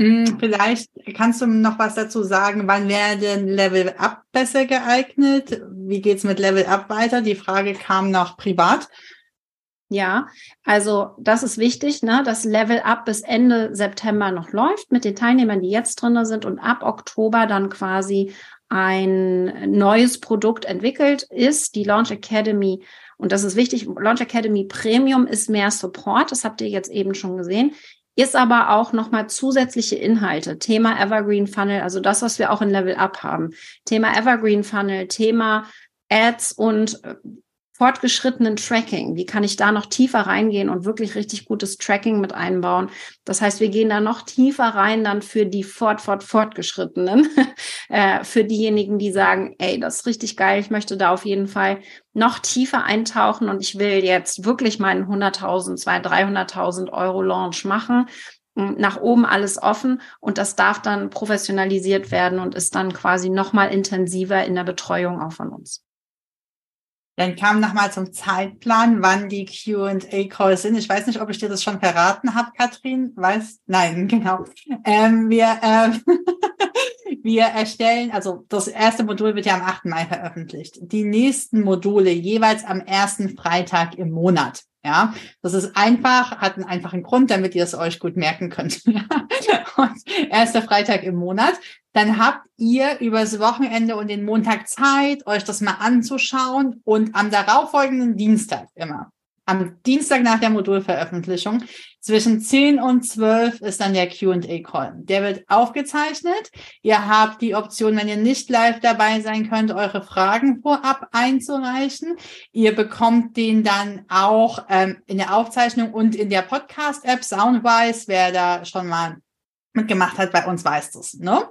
Hm, vielleicht kannst du noch was dazu sagen, wann wäre denn Level Up besser geeignet? Wie geht's mit Level Up weiter? Die Frage kam noch privat. Ja, also das ist wichtig, ne, dass Level Up bis Ende September noch läuft mit den Teilnehmern, die jetzt drin sind und ab Oktober dann quasi ein neues Produkt entwickelt ist, die Launch Academy. Und das ist wichtig, Launch Academy Premium ist mehr Support, das habt ihr jetzt eben schon gesehen ist aber auch nochmal zusätzliche Inhalte. Thema Evergreen Funnel, also das, was wir auch in Level Up haben. Thema Evergreen Funnel, Thema Ads und äh, fortgeschrittenen Tracking. Wie kann ich da noch tiefer reingehen und wirklich richtig gutes Tracking mit einbauen? Das heißt, wir gehen da noch tiefer rein dann für die fort, fort, fortgeschrittenen, *laughs* äh, für diejenigen, die sagen, ey, das ist richtig geil, ich möchte da auf jeden Fall noch tiefer eintauchen und ich will jetzt wirklich meinen 100.000, 200.000, 300.000 Euro Launch machen nach oben alles offen und das darf dann professionalisiert werden und ist dann quasi noch mal intensiver in der Betreuung auch von uns. Dann kam nochmal zum Zeitplan, wann die Q&A-Calls sind. Ich weiß nicht, ob ich dir das schon verraten habe, Katrin. Weiß? Nein, *laughs* genau. Ähm, wir, ähm, *laughs* wir erstellen, also das erste Modul wird ja am 8. Mai veröffentlicht. Die nächsten Module jeweils am ersten Freitag im Monat. Ja, das ist einfach, hat einen einfachen Grund, damit ihr es euch gut merken könnt. *laughs* und erster Freitag im Monat. Dann habt ihr übers Wochenende und den Montag Zeit, euch das mal anzuschauen und am darauffolgenden Dienstag immer am Dienstag nach der Modulveröffentlichung. Zwischen 10 und 12 ist dann der QA-Call. Der wird aufgezeichnet. Ihr habt die Option, wenn ihr nicht live dabei sein könnt, eure Fragen vorab einzureichen. Ihr bekommt den dann auch ähm, in der Aufzeichnung und in der Podcast-App Soundwise. Wer da schon mal mitgemacht hat, bei uns weiß das. Ne?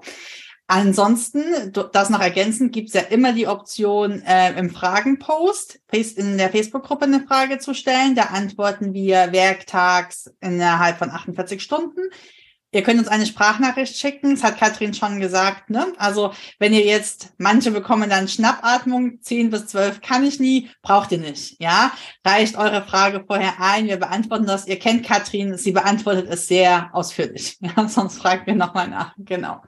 Ansonsten, das noch ergänzend, gibt es ja immer die Option, äh, im Fragenpost in der Facebook-Gruppe eine Frage zu stellen. Da antworten wir werktags innerhalb von 48 Stunden. Ihr könnt uns eine Sprachnachricht schicken, das hat Katrin schon gesagt. Ne? Also wenn ihr jetzt, manche bekommen dann Schnappatmung, 10 bis 12 kann ich nie, braucht ihr nicht. Ja, Reicht eure Frage vorher ein, wir beantworten das. Ihr kennt Katrin, sie beantwortet es sehr ausführlich. *laughs* Ja, sonst fragt mir nochmal nach. Genau.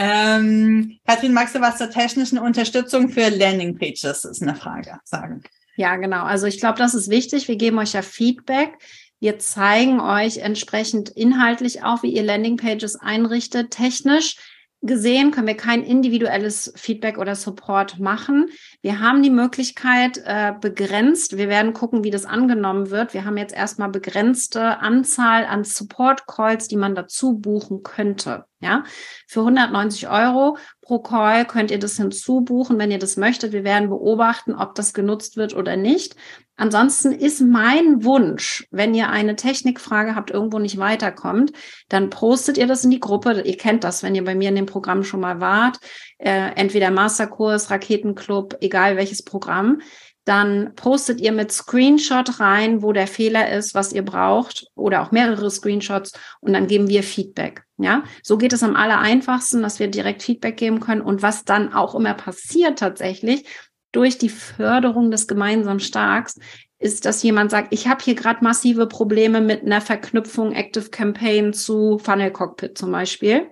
Ähm, Kathrin, magst du was zur technischen Unterstützung für Landingpages? Ist eine Frage, sagen. Ja, genau. Also ich glaube, das ist wichtig. Wir geben euch ja Feedback. Wir zeigen euch entsprechend inhaltlich auch, wie ihr Landingpages einrichtet, technisch gesehen können wir kein individuelles Feedback oder Support machen. Wir haben die Möglichkeit äh, begrenzt. Wir werden gucken, wie das angenommen wird. Wir haben jetzt erstmal begrenzte Anzahl an Support Calls, die man dazu buchen könnte. Ja, für 190 Euro pro Call könnt ihr das hinzubuchen, wenn ihr das möchtet. Wir werden beobachten, ob das genutzt wird oder nicht. Ansonsten ist mein Wunsch, wenn ihr eine Technikfrage habt, irgendwo nicht weiterkommt, dann postet ihr das in die Gruppe. Ihr kennt das, wenn ihr bei mir in dem Programm schon mal wart. Äh, entweder Masterkurs, Raketenclub, egal welches Programm dann postet ihr mit Screenshot rein, wo der Fehler ist, was ihr braucht oder auch mehrere Screenshots und dann geben wir Feedback. Ja, so geht es am aller einfachsten, dass wir direkt Feedback geben können und was dann auch immer passiert tatsächlich durch die Förderung des gemeinsamen Starks ist, dass jemand sagt, ich habe hier gerade massive Probleme mit einer Verknüpfung Active Campaign zu Funnel Cockpit zum Beispiel.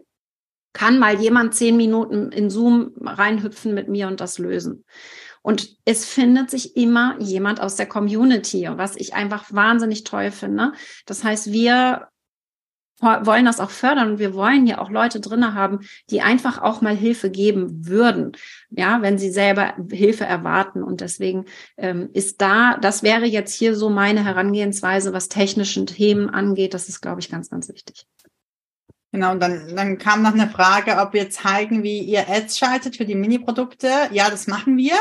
Kann mal jemand zehn Minuten in Zoom reinhüpfen mit mir und das lösen? Und es findet sich immer jemand aus der Community, was ich einfach wahnsinnig toll finde. Das heißt, wir wollen das auch fördern und wir wollen ja auch Leute drinne haben, die einfach auch mal Hilfe geben würden, ja, wenn sie selber Hilfe erwarten. Und deswegen ähm, ist da, das wäre jetzt hier so meine Herangehensweise, was technischen Themen angeht. Das ist, glaube ich, ganz, ganz wichtig. Genau, und dann, dann kam noch eine Frage, ob wir zeigen, wie ihr Ads schaltet für die Mini-Produkte. Ja, das machen wir.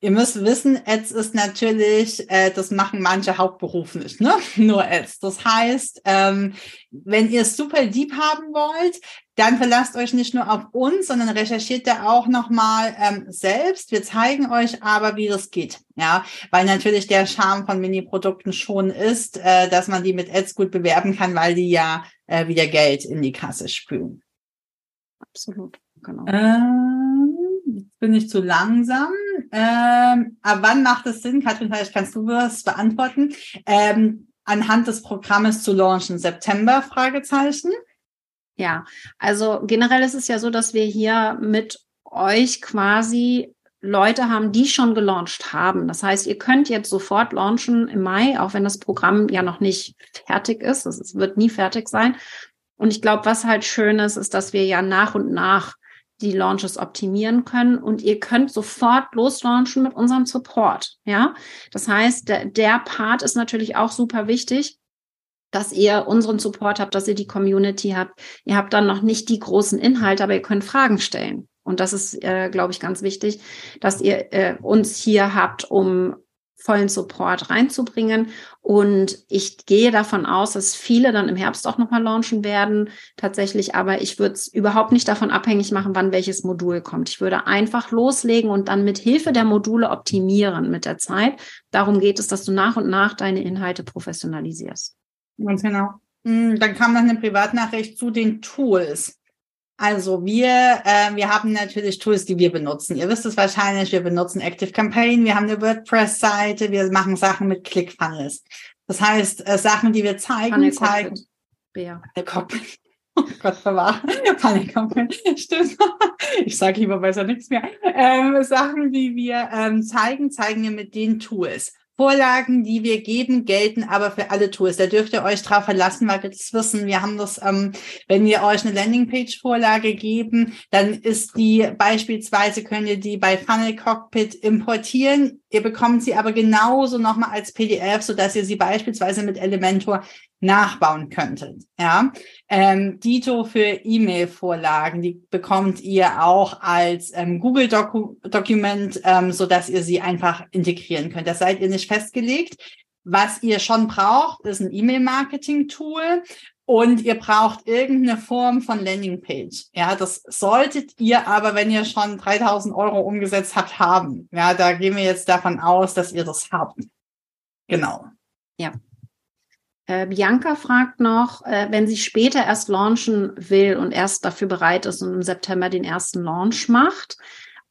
Ihr müsst wissen, Ads ist natürlich, äh, das machen manche hauptberuflich, ne? *laughs* Nur Ads. Das heißt, ähm, wenn ihr es super deep haben wollt, dann verlasst euch nicht nur auf uns, sondern recherchiert da auch nochmal ähm, selbst. Wir zeigen euch aber, wie das geht. Ja, weil natürlich der Charme von Mini-Produkten schon ist, äh, dass man die mit Ads gut bewerben kann, weil die ja äh, wieder Geld in die Kasse spülen. Absolut, genau. Ähm, jetzt bin ich zu langsam. Ähm, aber wann macht es Sinn, Katrin, vielleicht kannst du das beantworten, ähm, anhand des Programmes zu launchen? September? Fragezeichen. Ja, also generell ist es ja so, dass wir hier mit euch quasi Leute haben, die schon gelauncht haben. Das heißt, ihr könnt jetzt sofort launchen im Mai, auch wenn das Programm ja noch nicht fertig ist. Es wird nie fertig sein. Und ich glaube, was halt schön ist, ist, dass wir ja nach und nach die Launches optimieren können und ihr könnt sofort loslaunchen mit unserem Support. Ja, das heißt, der, der Part ist natürlich auch super wichtig dass ihr unseren Support habt, dass ihr die Community habt. Ihr habt dann noch nicht die großen Inhalte, aber ihr könnt Fragen stellen. Und das ist, äh, glaube ich, ganz wichtig, dass ihr äh, uns hier habt, um vollen Support reinzubringen. Und ich gehe davon aus, dass viele dann im Herbst auch nochmal launchen werden, tatsächlich. Aber ich würde es überhaupt nicht davon abhängig machen, wann welches Modul kommt. Ich würde einfach loslegen und dann mit Hilfe der Module optimieren mit der Zeit. Darum geht es, dass du nach und nach deine Inhalte professionalisierst. Ganz genau. Hm, dann kam noch eine Privatnachricht zu den Tools. Also wir, äh, wir haben natürlich Tools, die wir benutzen. Ihr wisst es wahrscheinlich, wir benutzen Active Campaign, wir haben eine WordPress-Seite, wir machen Sachen mit ClickFunnels. Das heißt, äh, Sachen, die wir zeigen, zeigen. Bea. *laughs* Oh Gott verwahr. Panikcockpit. *laughs* Stimmt. Ich sage lieber besser nichts mehr. Ähm, Sachen, die wir ähm, zeigen, zeigen wir mit den Tools. Vorlagen, die wir geben, gelten aber für alle Tools. Da dürft ihr euch drauf verlassen, weil wir das wissen. Wir haben das, ähm, wenn wir euch eine Landingpage-Vorlage geben, dann ist die beispielsweise, könnt ihr die bei Funnel Cockpit importieren. Ihr bekommt sie aber genauso nochmal als PDF, so dass ihr sie beispielsweise mit Elementor nachbauen könntet. Ja, ähm, Dito für E-Mail-Vorlagen, die bekommt ihr auch als ähm, Google Doku Dokument, ähm, so dass ihr sie einfach integrieren könnt. Das seid ihr nicht festgelegt. Was ihr schon braucht, ist ein E-Mail-Marketing-Tool und ihr braucht irgendeine Form von Landingpage. Ja, das solltet ihr aber, wenn ihr schon 3000 Euro umgesetzt habt, haben. Ja, da gehen wir jetzt davon aus, dass ihr das habt. Genau. Ja, äh, Bianca fragt noch, äh, wenn sie später erst launchen will und erst dafür bereit ist und im September den ersten Launch macht,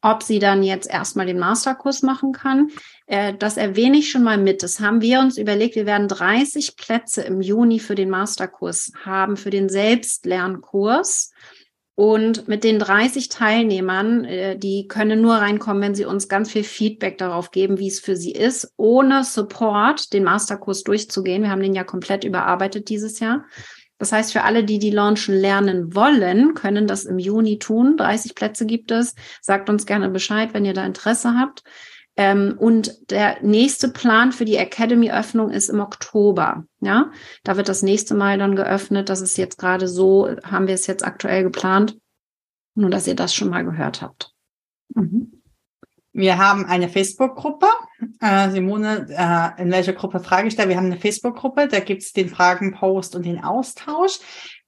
ob sie dann jetzt erstmal den Masterkurs machen kann. Äh, das erwähne ich schon mal mit. Das haben wir uns überlegt. Wir werden 30 Plätze im Juni für den Masterkurs haben, für den Selbstlernkurs. Und mit den 30 Teilnehmern, äh, die können nur reinkommen, wenn sie uns ganz viel Feedback darauf geben, wie es für sie ist, ohne Support den Masterkurs durchzugehen. Wir haben den ja komplett überarbeitet dieses Jahr. Das heißt, für alle, die die Launchen lernen wollen, können das im Juni tun. 30 Plätze gibt es. Sagt uns gerne Bescheid, wenn ihr da Interesse habt. Ähm, und der nächste Plan für die Academy-Öffnung ist im Oktober. Ja, da wird das nächste Mal dann geöffnet. Das ist jetzt gerade so, haben wir es jetzt aktuell geplant. Nur, dass ihr das schon mal gehört habt. Mhm. Wir haben eine Facebook-Gruppe. Äh, Simone, äh, in welcher Gruppe frage ich da? Wir haben eine Facebook-Gruppe, da gibt's den Fragen-Post und den Austausch.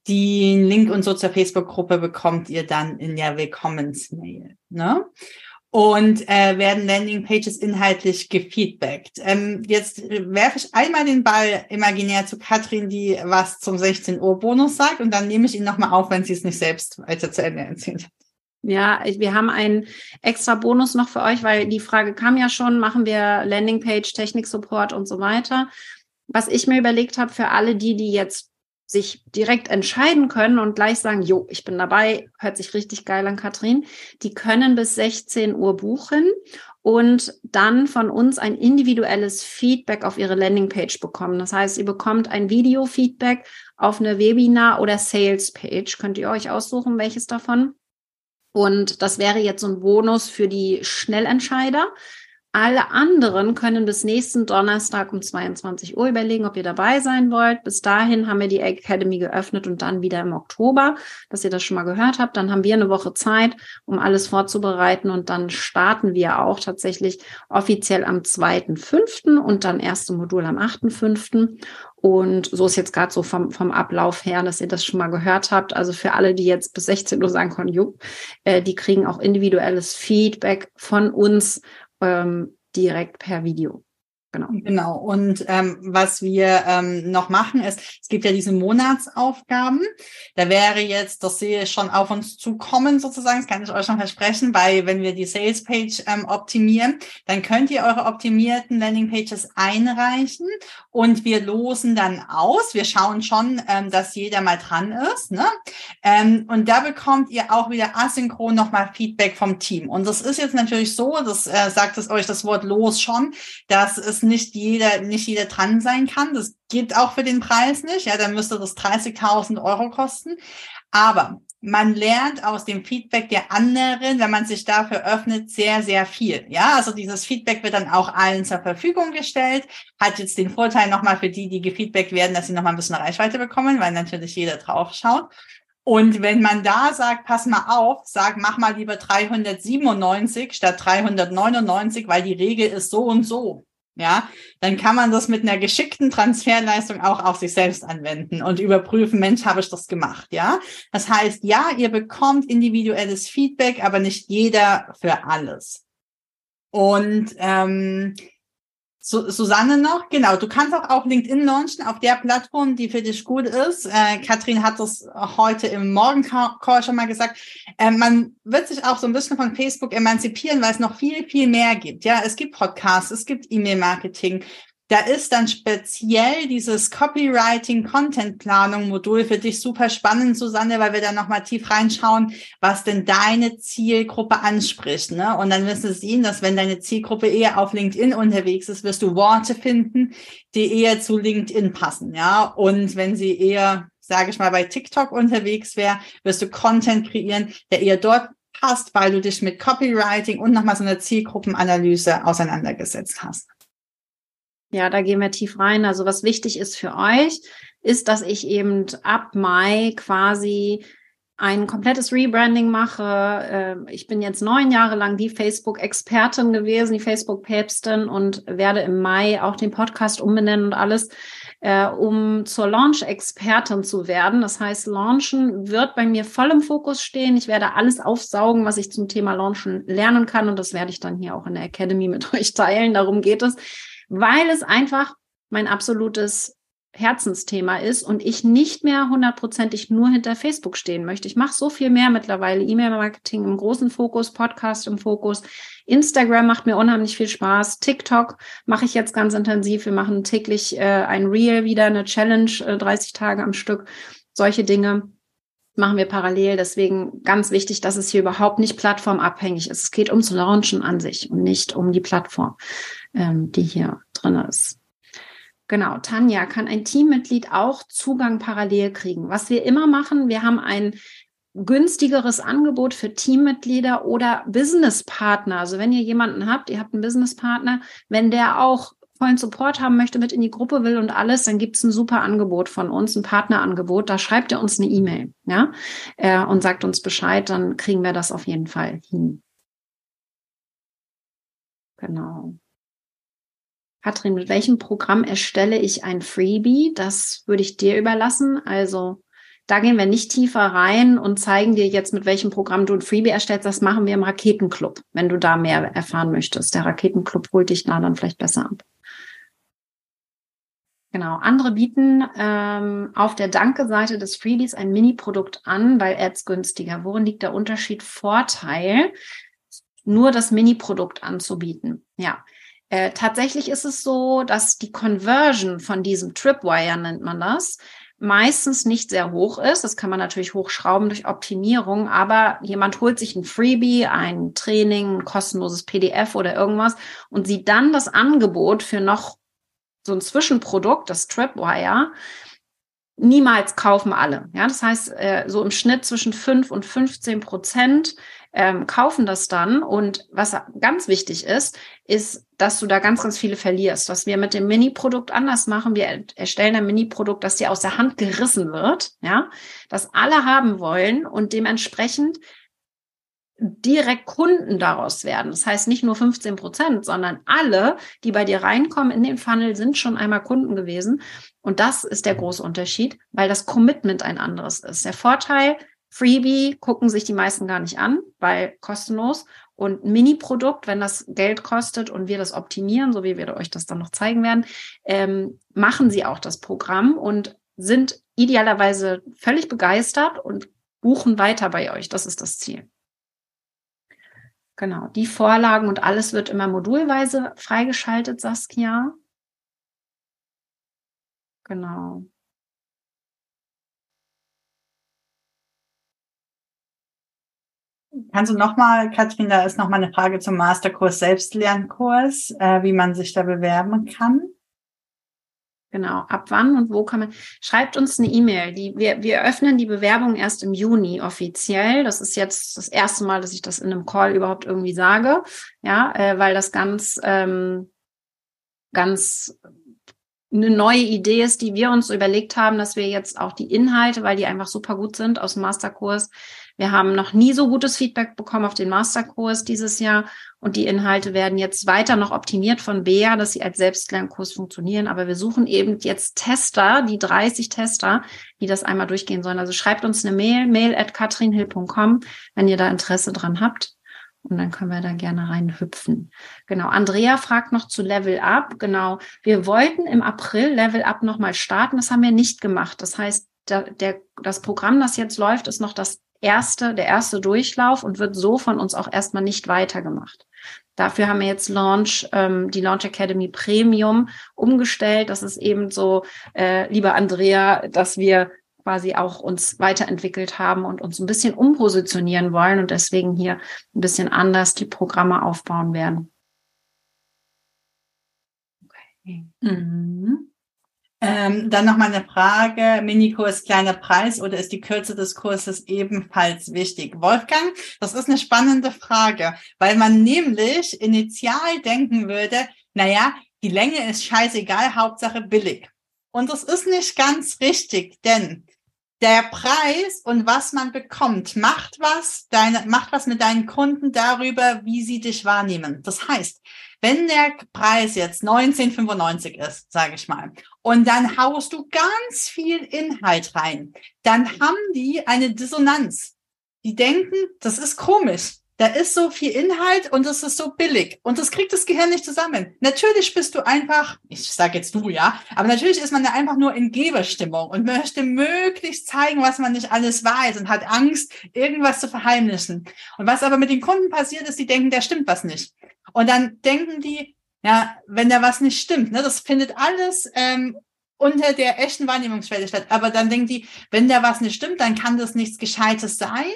Den Link und so zur Facebook-Gruppe bekommt ihr dann in der Willkommensmail. Ne? Und äh, werden Landingpages inhaltlich gefeedbackt. Ähm, jetzt werfe ich einmal den Ball imaginär zu Katrin, die was zum 16 Uhr Bonus sagt und dann nehme ich ihn nochmal auf, wenn sie es nicht selbst weiter zu Ende erzählt. Ja, wir haben einen extra Bonus noch für euch, weil die Frage kam ja schon, machen wir Landingpage, Technik-Support und so weiter. Was ich mir überlegt habe für alle die, die jetzt sich direkt entscheiden können und gleich sagen, jo, ich bin dabei, hört sich richtig geil an, Katrin. Die können bis 16 Uhr buchen und dann von uns ein individuelles Feedback auf ihre Landingpage bekommen. Das heißt, ihr bekommt ein Video-Feedback auf eine Webinar- oder Sales-Page. Könnt ihr euch aussuchen, welches davon? Und das wäre jetzt so ein Bonus für die Schnellentscheider. Alle anderen können bis nächsten Donnerstag um 22 Uhr überlegen, ob ihr dabei sein wollt. Bis dahin haben wir die Academy geöffnet und dann wieder im Oktober, dass ihr das schon mal gehört habt. Dann haben wir eine Woche Zeit, um alles vorzubereiten und dann starten wir auch tatsächlich offiziell am 2.5. und dann erste Modul am 8.5. Und so ist jetzt gerade so vom, vom Ablauf her, dass ihr das schon mal gehört habt. Also für alle, die jetzt bis 16 Uhr sagen können, jo, äh, die kriegen auch individuelles Feedback von uns ähm, direkt per Video. Genau. Genau. Und ähm, was wir ähm, noch machen ist, es gibt ja diese Monatsaufgaben. Da wäre jetzt, das sehe ich schon auf uns zukommen sozusagen, das kann ich euch schon versprechen, weil wenn wir die Sales Page ähm, optimieren, dann könnt ihr eure optimierten Landing Pages einreichen und wir losen dann aus. Wir schauen schon, ähm, dass jeder mal dran ist. Ne? Ähm, und da bekommt ihr auch wieder asynchron nochmal Feedback vom Team. Und das ist jetzt natürlich so, das äh, sagt es euch das Wort los schon, dass es nicht jeder, nicht jeder dran sein kann. Das geht auch für den Preis nicht. Ja, dann müsste das 30.000 Euro kosten. Aber man lernt aus dem Feedback der anderen, wenn man sich dafür öffnet, sehr, sehr viel. Ja, also dieses Feedback wird dann auch allen zur Verfügung gestellt. Hat jetzt den Vorteil nochmal für die, die gefeedbackt werden, dass sie nochmal ein bisschen Reichweite bekommen, weil natürlich jeder drauf schaut. Und wenn man da sagt, pass mal auf, sag, mach mal lieber 397 statt 399, weil die Regel ist so und so ja, dann kann man das mit einer geschickten Transferleistung auch auf sich selbst anwenden und überprüfen, Mensch, habe ich das gemacht, ja? Das heißt, ja, ihr bekommt individuelles Feedback, aber nicht jeder für alles. Und ähm, Susanne noch, genau. Du kannst auch auf LinkedIn launchen, auf der Plattform, die für dich gut ist. Äh, Katrin hat das heute im Morgencall schon mal gesagt. Äh, man wird sich auch so ein bisschen von Facebook emanzipieren, weil es noch viel, viel mehr gibt. Ja, es gibt Podcasts, es gibt E-Mail-Marketing, da ist dann speziell dieses Copywriting, Content-Planung Modul für dich super spannend, Susanne, weil wir da nochmal tief reinschauen, was denn deine Zielgruppe anspricht. Ne? Und dann wirst du sehen, dass wenn deine Zielgruppe eher auf LinkedIn unterwegs ist, wirst du Worte finden, die eher zu LinkedIn passen. Ja, und wenn sie eher, sage ich mal, bei TikTok unterwegs wäre, wirst du Content kreieren, der eher dort passt, weil du dich mit Copywriting und nochmal so einer Zielgruppenanalyse auseinandergesetzt hast. Ja, da gehen wir tief rein. Also was wichtig ist für euch, ist, dass ich eben ab Mai quasi ein komplettes Rebranding mache. Ähm, ich bin jetzt neun Jahre lang die Facebook-Expertin gewesen, die Facebook-Päpstin und werde im Mai auch den Podcast umbenennen und alles, äh, um zur Launch-Expertin zu werden. Das heißt, Launchen wird bei mir voll im Fokus stehen. Ich werde alles aufsaugen, was ich zum Thema Launchen lernen kann und das werde ich dann hier auch in der Academy mit *laughs* euch teilen. Darum geht es weil es einfach mein absolutes Herzensthema ist und ich nicht mehr hundertprozentig nur hinter Facebook stehen möchte. Ich mache so viel mehr mittlerweile. E-Mail-Marketing im großen Fokus, Podcast im Fokus. Instagram macht mir unheimlich viel Spaß. TikTok mache ich jetzt ganz intensiv. Wir machen täglich äh, ein Reel wieder, eine Challenge, äh, 30 Tage am Stück. Solche Dinge machen wir parallel. Deswegen ganz wichtig, dass es hier überhaupt nicht plattformabhängig ist. Es geht ums Launchen an sich und nicht um die Plattform ähm, die hier drin ist. Genau, Tanja, kann ein Teammitglied auch Zugang parallel kriegen? Was wir immer machen, wir haben ein günstigeres Angebot für Teammitglieder oder Businesspartner. Also wenn ihr jemanden habt, ihr habt einen Businesspartner, wenn der auch vollen Support haben möchte, mit in die Gruppe will und alles, dann gibt es ein super Angebot von uns, ein Partnerangebot. Da schreibt ihr uns eine E-Mail, ja, äh, und sagt uns Bescheid, dann kriegen wir das auf jeden Fall hin. Genau. Katrin, mit welchem Programm erstelle ich ein Freebie? Das würde ich dir überlassen. Also da gehen wir nicht tiefer rein und zeigen dir jetzt, mit welchem Programm du ein Freebie erstellst. Das machen wir im Raketenclub, wenn du da mehr erfahren möchtest. Der Raketenclub holt dich da dann vielleicht besser ab. Genau. Andere bieten ähm, auf der Danke-Seite des Freebies ein Mini-Produkt an, weil Ads günstiger. Worin liegt der Unterschied? Vorteil, nur das Mini-Produkt anzubieten. Ja, äh, tatsächlich ist es so, dass die Conversion von diesem Tripwire nennt man das, meistens nicht sehr hoch ist. Das kann man natürlich hochschrauben durch Optimierung, aber jemand holt sich ein Freebie, ein Training, ein kostenloses PDF oder irgendwas und sieht dann das Angebot für noch so ein Zwischenprodukt, das Tripwire, niemals kaufen alle. Ja, das heißt, äh, so im Schnitt zwischen 5 und 15 Prozent ähm, kaufen das dann. Und was ganz wichtig ist, ist, dass du da ganz, ganz viele verlierst. Was wir mit dem Mini-Produkt anders machen, wir erstellen ein Mini-Produkt, das dir aus der Hand gerissen wird, ja, das alle haben wollen und dementsprechend direkt Kunden daraus werden. Das heißt nicht nur 15 Prozent, sondern alle, die bei dir reinkommen in den Funnel, sind schon einmal Kunden gewesen. Und das ist der große Unterschied, weil das Commitment ein anderes ist. Der Vorteil, Freebie gucken sich die meisten gar nicht an, weil kostenlos. Und Mini-Produkt, wenn das Geld kostet und wir das optimieren, so wie wir euch das dann noch zeigen werden, ähm, machen sie auch das Programm und sind idealerweise völlig begeistert und buchen weiter bei euch. Das ist das Ziel. Genau, die Vorlagen und alles wird immer modulweise freigeschaltet, Saskia. Genau. Kannst du nochmal, Katrin, da ist nochmal eine Frage zum Masterkurs Selbstlernkurs, äh, wie man sich da bewerben kann. Genau, ab wann und wo kann man, schreibt uns eine E-Mail. Die, wir, wir öffnen die Bewerbung erst im Juni offiziell. Das ist jetzt das erste Mal, dass ich das in einem Call überhaupt irgendwie sage, ja, äh, weil das ganz, ähm, ganz eine neue Idee ist, die wir uns überlegt haben, dass wir jetzt auch die Inhalte, weil die einfach super gut sind aus dem Masterkurs, wir haben noch nie so gutes Feedback bekommen auf den Masterkurs dieses Jahr und die Inhalte werden jetzt weiter noch optimiert von Bea, dass sie als Selbstlernkurs funktionieren. Aber wir suchen eben jetzt Tester, die 30 Tester, die das einmal durchgehen sollen. Also schreibt uns eine Mail, mail at katrinhill.com, wenn ihr da Interesse dran habt. Und dann können wir da gerne reinhüpfen. Genau. Andrea fragt noch zu Level Up. Genau. Wir wollten im April Level Up nochmal starten. Das haben wir nicht gemacht. Das heißt, der, der, das Programm, das jetzt läuft, ist noch das erste, der erste Durchlauf und wird so von uns auch erstmal nicht weitergemacht. Dafür haben wir jetzt Launch, ähm, die Launch Academy Premium umgestellt. Das ist eben so, äh, lieber Andrea, dass wir quasi auch uns weiterentwickelt haben und uns ein bisschen umpositionieren wollen und deswegen hier ein bisschen anders die Programme aufbauen werden. Okay. Mhm. Ähm, dann noch mal eine Frage, Minikurs kleiner Preis oder ist die Kürze des Kurses ebenfalls wichtig? Wolfgang, das ist eine spannende Frage, weil man nämlich initial denken würde, naja, die Länge ist scheißegal, Hauptsache billig. Und das ist nicht ganz richtig, denn der Preis und was man bekommt, macht was, deine, macht was mit deinen Kunden darüber, wie sie dich wahrnehmen. Das heißt, wenn der Preis jetzt 1995 ist, sage ich mal, und dann haust du ganz viel Inhalt rein, dann haben die eine Dissonanz. Die denken, das ist komisch. Da ist so viel Inhalt und es ist so billig. Und das kriegt das Gehirn nicht zusammen. Natürlich bist du einfach, ich sage jetzt du, ja, aber natürlich ist man da einfach nur in Geberstimmung und möchte möglichst zeigen, was man nicht alles weiß und hat Angst, irgendwas zu verheimlichen. Und was aber mit den Kunden passiert ist, die denken, da stimmt was nicht. Und dann denken die, ja, wenn da was nicht stimmt, ne, das findet alles ähm, unter der echten Wahrnehmungsschwelle statt. Aber dann denken die, wenn da was nicht stimmt, dann kann das nichts Gescheites sein.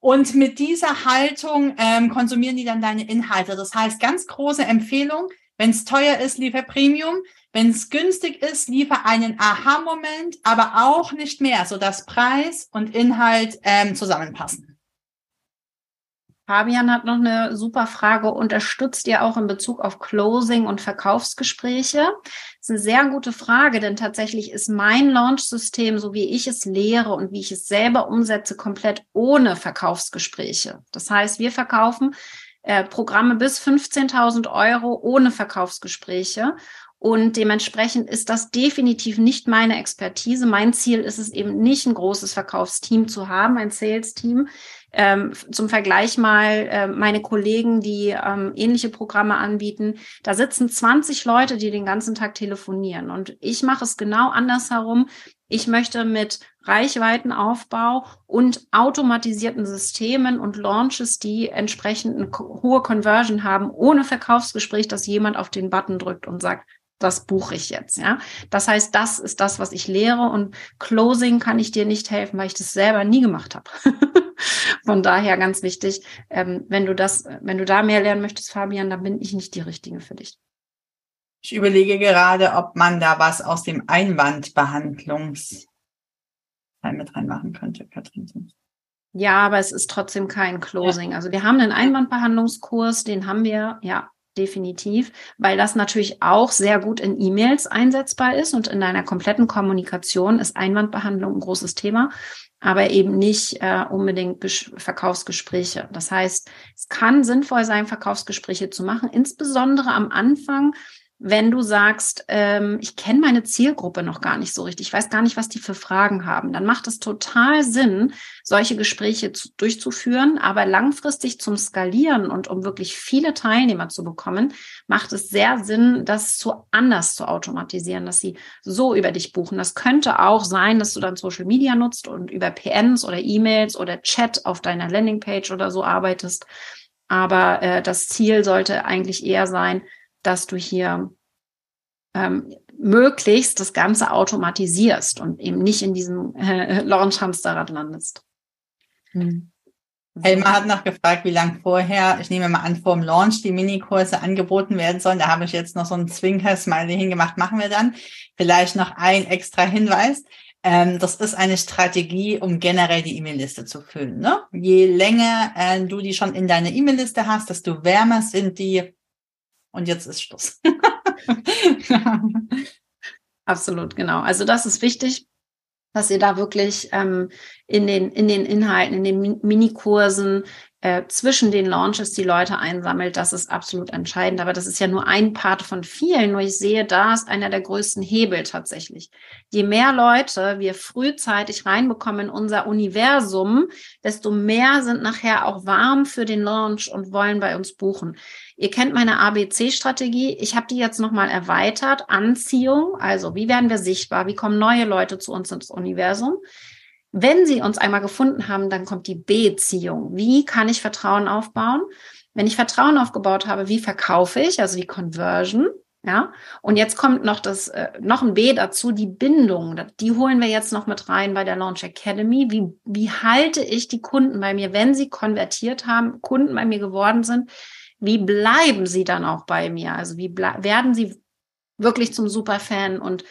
Und mit dieser Haltung ähm, konsumieren die dann deine Inhalte. Das heißt, ganz große Empfehlung, wenn es teuer ist, liefer Premium. Wenn es günstig ist, liefer einen Aha-Moment, aber auch nicht mehr, sodass Preis und Inhalt ähm, zusammenpassen. Fabian hat noch eine super Frage. Unterstützt ihr auch in Bezug auf Closing und Verkaufsgespräche? Das ist eine sehr gute Frage, denn tatsächlich ist mein Launch-System, so wie ich es lehre und wie ich es selber umsetze, komplett ohne Verkaufsgespräche. Das heißt, wir verkaufen äh, Programme bis 15.000 Euro ohne Verkaufsgespräche. Und dementsprechend ist das definitiv nicht meine Expertise. Mein Ziel ist es eben nicht, ein großes Verkaufsteam zu haben, ein Sales-Team. Ähm, zum Vergleich mal äh, meine Kollegen, die ähm, ähnliche Programme anbieten, da sitzen 20 Leute, die den ganzen Tag telefonieren. Und ich mache es genau andersherum. Ich möchte mit Reichweitenaufbau und automatisierten Systemen und Launches, die entsprechend eine hohe Conversion haben, ohne Verkaufsgespräch, dass jemand auf den Button drückt und sagt, das buche ich jetzt, ja. Das heißt, das ist das, was ich lehre und Closing kann ich dir nicht helfen, weil ich das selber nie gemacht habe. *laughs* Von daher ganz wichtig, ähm, wenn du das, wenn du da mehr lernen möchtest, Fabian, dann bin ich nicht die Richtige für dich. Ich überlege gerade, ob man da was aus dem Einwandbehandlungs mit reinmachen könnte, Katrin. Ja, aber es ist trotzdem kein Closing. Ja. Also wir haben einen Einwandbehandlungskurs, den haben wir, ja, definitiv, weil das natürlich auch sehr gut in E-Mails einsetzbar ist und in deiner kompletten Kommunikation ist Einwandbehandlung ein großes Thema aber eben nicht äh, unbedingt Ges Verkaufsgespräche. Das heißt, es kann sinnvoll sein, Verkaufsgespräche zu machen, insbesondere am Anfang, wenn du sagst, ähm, ich kenne meine Zielgruppe noch gar nicht so richtig, ich weiß gar nicht, was die für Fragen haben, dann macht es total Sinn, solche Gespräche zu, durchzuführen. Aber langfristig zum Skalieren und um wirklich viele Teilnehmer zu bekommen, macht es sehr Sinn, das zu anders zu automatisieren, dass sie so über dich buchen. Das könnte auch sein, dass du dann Social Media nutzt und über PNs oder E-Mails oder Chat auf deiner Landingpage oder so arbeitest. Aber äh, das Ziel sollte eigentlich eher sein, dass du hier ähm, möglichst das Ganze automatisierst und eben nicht in diesem äh, *laughs* Launch-Hamsterrad landest. Hm. Helma hat noch gefragt, wie lange vorher, ich nehme mal an, vor dem Launch die Minikurse angeboten werden sollen. Da habe ich jetzt noch so ein Zwinker-Smiley hingemacht. Machen wir dann. Vielleicht noch ein extra Hinweis. Ähm, das ist eine Strategie, um generell die E-Mail-Liste zu füllen. Ne? Je länger äh, du die schon in deiner E-Mail-Liste hast, desto wärmer sind die und jetzt ist Schluss. *laughs* Absolut, genau. Also das ist wichtig, dass ihr da wirklich ähm, in, den, in den Inhalten, in den Minikursen äh, zwischen den Launches die Leute einsammelt, das ist absolut entscheidend. Aber das ist ja nur ein Part von vielen. Nur ich sehe, da ist einer der größten Hebel tatsächlich. Je mehr Leute wir frühzeitig reinbekommen in unser Universum, desto mehr sind nachher auch warm für den Launch und wollen bei uns buchen. Ihr kennt meine ABC-Strategie. Ich habe die jetzt nochmal erweitert. Anziehung, also wie werden wir sichtbar? Wie kommen neue Leute zu uns ins Universum? Wenn sie uns einmal gefunden haben, dann kommt die Beziehung. Wie kann ich Vertrauen aufbauen? Wenn ich Vertrauen aufgebaut habe, wie verkaufe ich? Also die Conversion. Ja, und jetzt kommt noch das, äh, noch ein B dazu, die Bindung. Die holen wir jetzt noch mit rein bei der Launch Academy. Wie, wie halte ich die Kunden bei mir, wenn sie konvertiert haben, Kunden bei mir geworden sind? Wie bleiben sie dann auch bei mir? Also wie werden sie wirklich zum Superfan und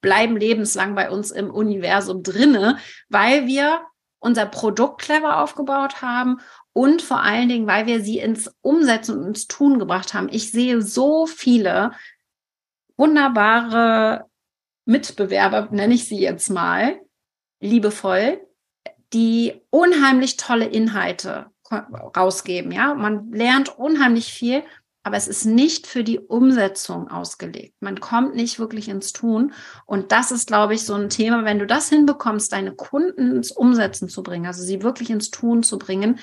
bleiben lebenslang bei uns im Universum drinne, weil wir unser Produkt clever aufgebaut haben und vor allen Dingen, weil wir sie ins Umsetzen und ins Tun gebracht haben. Ich sehe so viele wunderbare Mitbewerber, nenne ich sie jetzt mal, liebevoll, die unheimlich tolle Inhalte rausgeben. Ja, man lernt unheimlich viel aber es ist nicht für die Umsetzung ausgelegt. Man kommt nicht wirklich ins Tun. Und das ist, glaube ich, so ein Thema, wenn du das hinbekommst, deine Kunden ins Umsetzen zu bringen, also sie wirklich ins Tun zu bringen,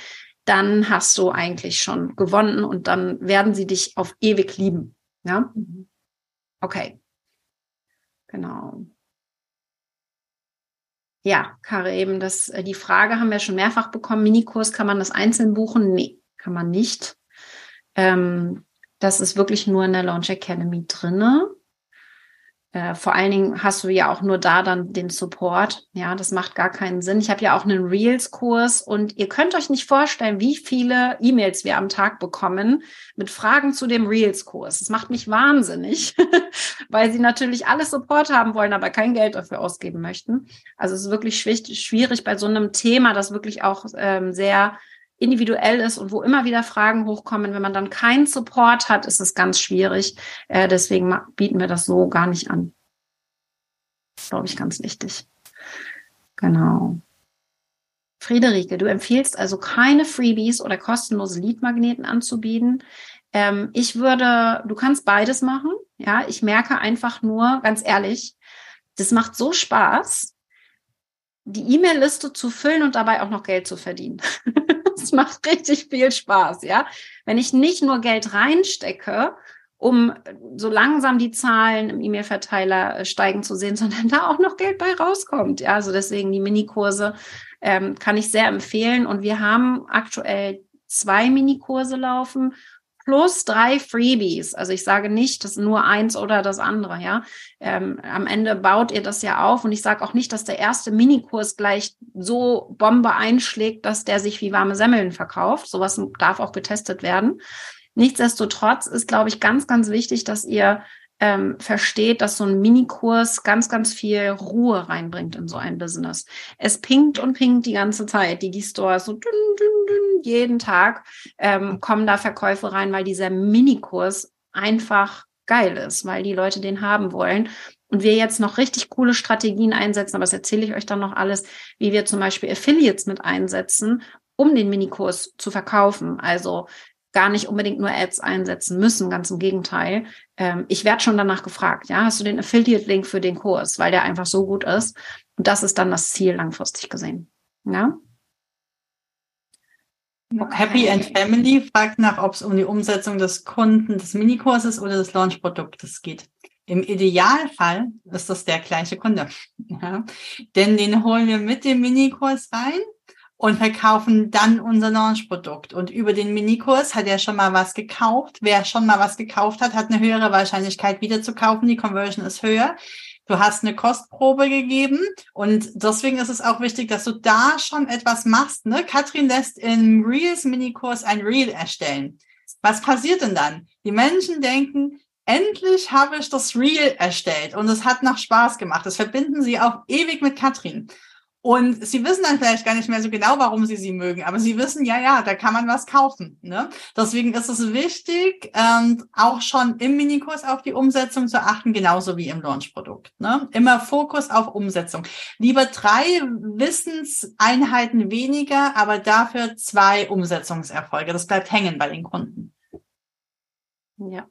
dann hast du eigentlich schon gewonnen und dann werden sie dich auf ewig lieben. Ja? Mhm. Okay. Genau. Ja, Kare, eben das, äh, die Frage haben wir schon mehrfach bekommen. Minikurs, kann man das einzeln buchen? Nee, kann man nicht. Ähm, das ist wirklich nur in der Launch Academy drinne. Äh, vor allen Dingen hast du ja auch nur da dann den Support. Ja, das macht gar keinen Sinn. Ich habe ja auch einen Reels-Kurs und ihr könnt euch nicht vorstellen, wie viele E-Mails wir am Tag bekommen mit Fragen zu dem Reels-Kurs. Das macht mich wahnsinnig, *laughs* weil sie natürlich alles Support haben wollen, aber kein Geld dafür ausgeben möchten. Also es ist wirklich schwierig bei so einem Thema, das wirklich auch ähm, sehr individuell ist und wo immer wieder Fragen hochkommen. Wenn man dann keinen Support hat, ist es ganz schwierig. Äh, deswegen bieten wir das so gar nicht an. Glaube ich, ganz wichtig. Genau. Friederike, du empfiehlst also keine Freebies oder kostenlose Leadmagneten anzubieten. Ähm, ich würde, du kannst beides machen. Ja, ich merke einfach nur, ganz ehrlich, das macht so Spaß, die E-Mail-Liste zu füllen und dabei auch noch Geld zu verdienen. *laughs* Es macht richtig viel Spaß, ja. Wenn ich nicht nur Geld reinstecke, um so langsam die Zahlen im E-Mail-Verteiler äh, steigen zu sehen, *laughs* sondern da auch noch Geld bei rauskommt. Ja, also deswegen die Minikurse ähm, kann ich sehr empfehlen. Und wir haben aktuell zwei Minikurse laufen plus drei Freebies. Also ich sage nicht, das nur eins oder das andere, ja. Ähm, am Ende baut ihr das ja auf und ich sage auch nicht, dass der erste Minikurs gleich so Bombe einschlägt, dass der sich wie warme Semmeln verkauft. Sowas darf auch getestet werden. Nichtsdestotrotz ist, glaube ich, ganz, ganz wichtig, dass ihr ähm, versteht, dass so ein Minikurs ganz, ganz viel Ruhe reinbringt in so ein Business. Es pinkt und pinkt die ganze Zeit. Die, die Stores so dünn, dünn, dünn, jeden Tag ähm, kommen da Verkäufe rein, weil dieser Minikurs einfach geil ist, weil die Leute den haben wollen. Und wir jetzt noch richtig coole Strategien einsetzen, aber das erzähle ich euch dann noch alles, wie wir zum Beispiel Affiliates mit einsetzen, um den Minikurs zu verkaufen. Also gar nicht unbedingt nur Ads einsetzen müssen, ganz im Gegenteil. Ähm, ich werde schon danach gefragt, ja, hast du den Affiliate-Link für den Kurs, weil der einfach so gut ist. Und das ist dann das Ziel langfristig gesehen. Ja. Okay. Happy and Family fragt nach, ob es um die Umsetzung des Kunden des Minikurses oder des Launchproduktes geht. Im Idealfall ist das der gleiche Kunde. *laughs* Ja. Denn den holen wir mit dem Minikurs rein und verkaufen dann unser Launch-Produkt. Und über den Minikurs hat er schon mal was gekauft. Wer schon mal was gekauft hat, hat eine höhere Wahrscheinlichkeit wieder zu kaufen. Die Conversion ist höher. Du hast eine Kostprobe gegeben und deswegen ist es auch wichtig, dass du da schon etwas machst. Ne? Katrin lässt im Reels Minikurs ein Reel erstellen. Was passiert denn dann? Die Menschen denken, endlich habe ich das Reel erstellt und es hat noch Spaß gemacht. Das verbinden sie auch ewig mit Katrin. Und sie wissen dann vielleicht gar nicht mehr so genau, warum sie sie mögen, aber sie wissen, ja, ja, da kann man was kaufen. Ne? Deswegen ist es wichtig, ähm, auch schon im Minikurs auf die Umsetzung zu achten, genauso wie im Launchprodukt. Ne? Immer Fokus auf Umsetzung. Lieber drei Wissenseinheiten weniger, aber dafür zwei Umsetzungserfolge. Das bleibt hängen bei den Kunden. Ja,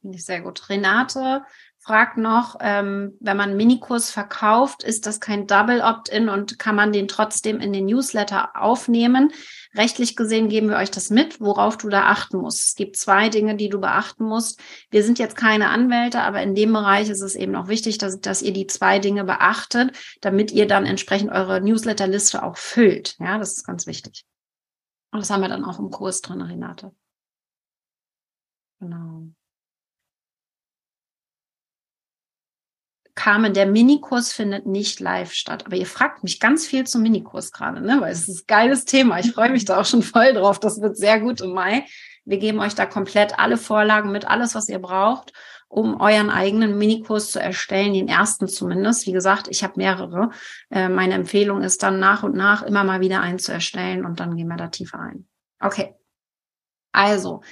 finde ich sehr gut. Renate, fragt noch, ähm, wenn man einen Minikurs verkauft, ist das kein Double Opt-in und kann man den trotzdem in den Newsletter aufnehmen? Rechtlich gesehen geben wir euch das mit, worauf du da achten musst. Es gibt zwei Dinge, die du beachten musst. Wir sind jetzt keine Anwälte, aber in dem Bereich ist es eben auch wichtig, dass, dass ihr die zwei Dinge beachtet, damit ihr dann entsprechend eure Newsletterliste auch füllt. Ja, das ist ganz wichtig. Und das haben wir dann auch im Kurs drin, Renate. Genau. Carmen, der Minikurs findet nicht live statt. Aber ihr fragt mich ganz viel zum Minikurs gerade, ne? weil es ist ein geiles Thema. Ich freue mich da auch schon voll drauf. Das wird sehr gut im Mai. Wir geben euch da komplett alle Vorlagen mit, alles, was ihr braucht, um euren eigenen Minikurs zu erstellen, den ersten zumindest. Wie gesagt, ich habe mehrere. Äh, meine Empfehlung ist dann nach und nach immer mal wieder einen zu erstellen und dann gehen wir da tiefer ein. Okay. Also,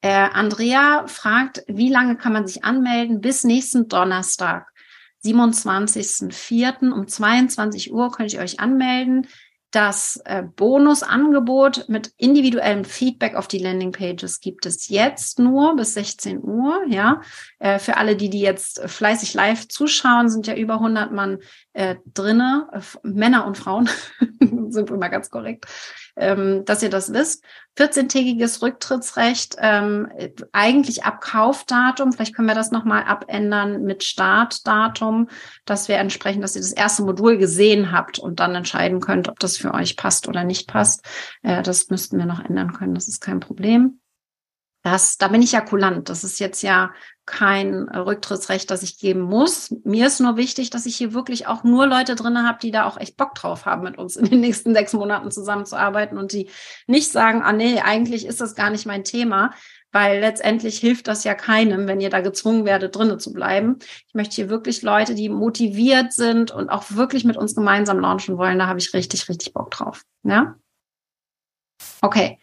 äh, Andrea fragt, wie lange kann man sich anmelden? Bis nächsten Donnerstag. 27.04. um 22 Uhr könnt ihr euch anmelden. Das äh, Bonusangebot mit individuellem Feedback auf die Landingpages gibt es jetzt nur bis 16 Uhr. Ja, äh, für alle, die die jetzt fleißig live zuschauen, sind ja über 100 Mann äh, drinne, Männer und Frauen, *laughs* sind mal ganz korrekt ähm, dass ihr das wisst. 14-tägiges Rücktrittsrecht, ähm, eigentlich ab Kaufdatum. Vielleicht können wir das nochmal abändern mit Startdatum, dass wir entsprechend, dass ihr das erste Modul gesehen habt und dann entscheiden könnt, ob das für euch passt oder nicht passt. Äh, das müssten wir noch ändern können. Das ist kein Problem. Das, da bin ich ja kulant. Das ist jetzt ja kein Rücktrittsrecht, das ich geben muss. Mir ist nur wichtig, dass ich hier wirklich auch nur Leute drin habe, die da auch echt Bock drauf haben, mit uns in den nächsten sechs Monaten zusammenzuarbeiten und die nicht sagen, ah nee, eigentlich ist das gar nicht mein Thema, weil letztendlich hilft das ja keinem, wenn ihr da gezwungen werdet, drinnen zu bleiben. Ich möchte hier wirklich Leute, die motiviert sind und auch wirklich mit uns gemeinsam launchen wollen. Da habe ich richtig, richtig Bock drauf. Ja? Okay.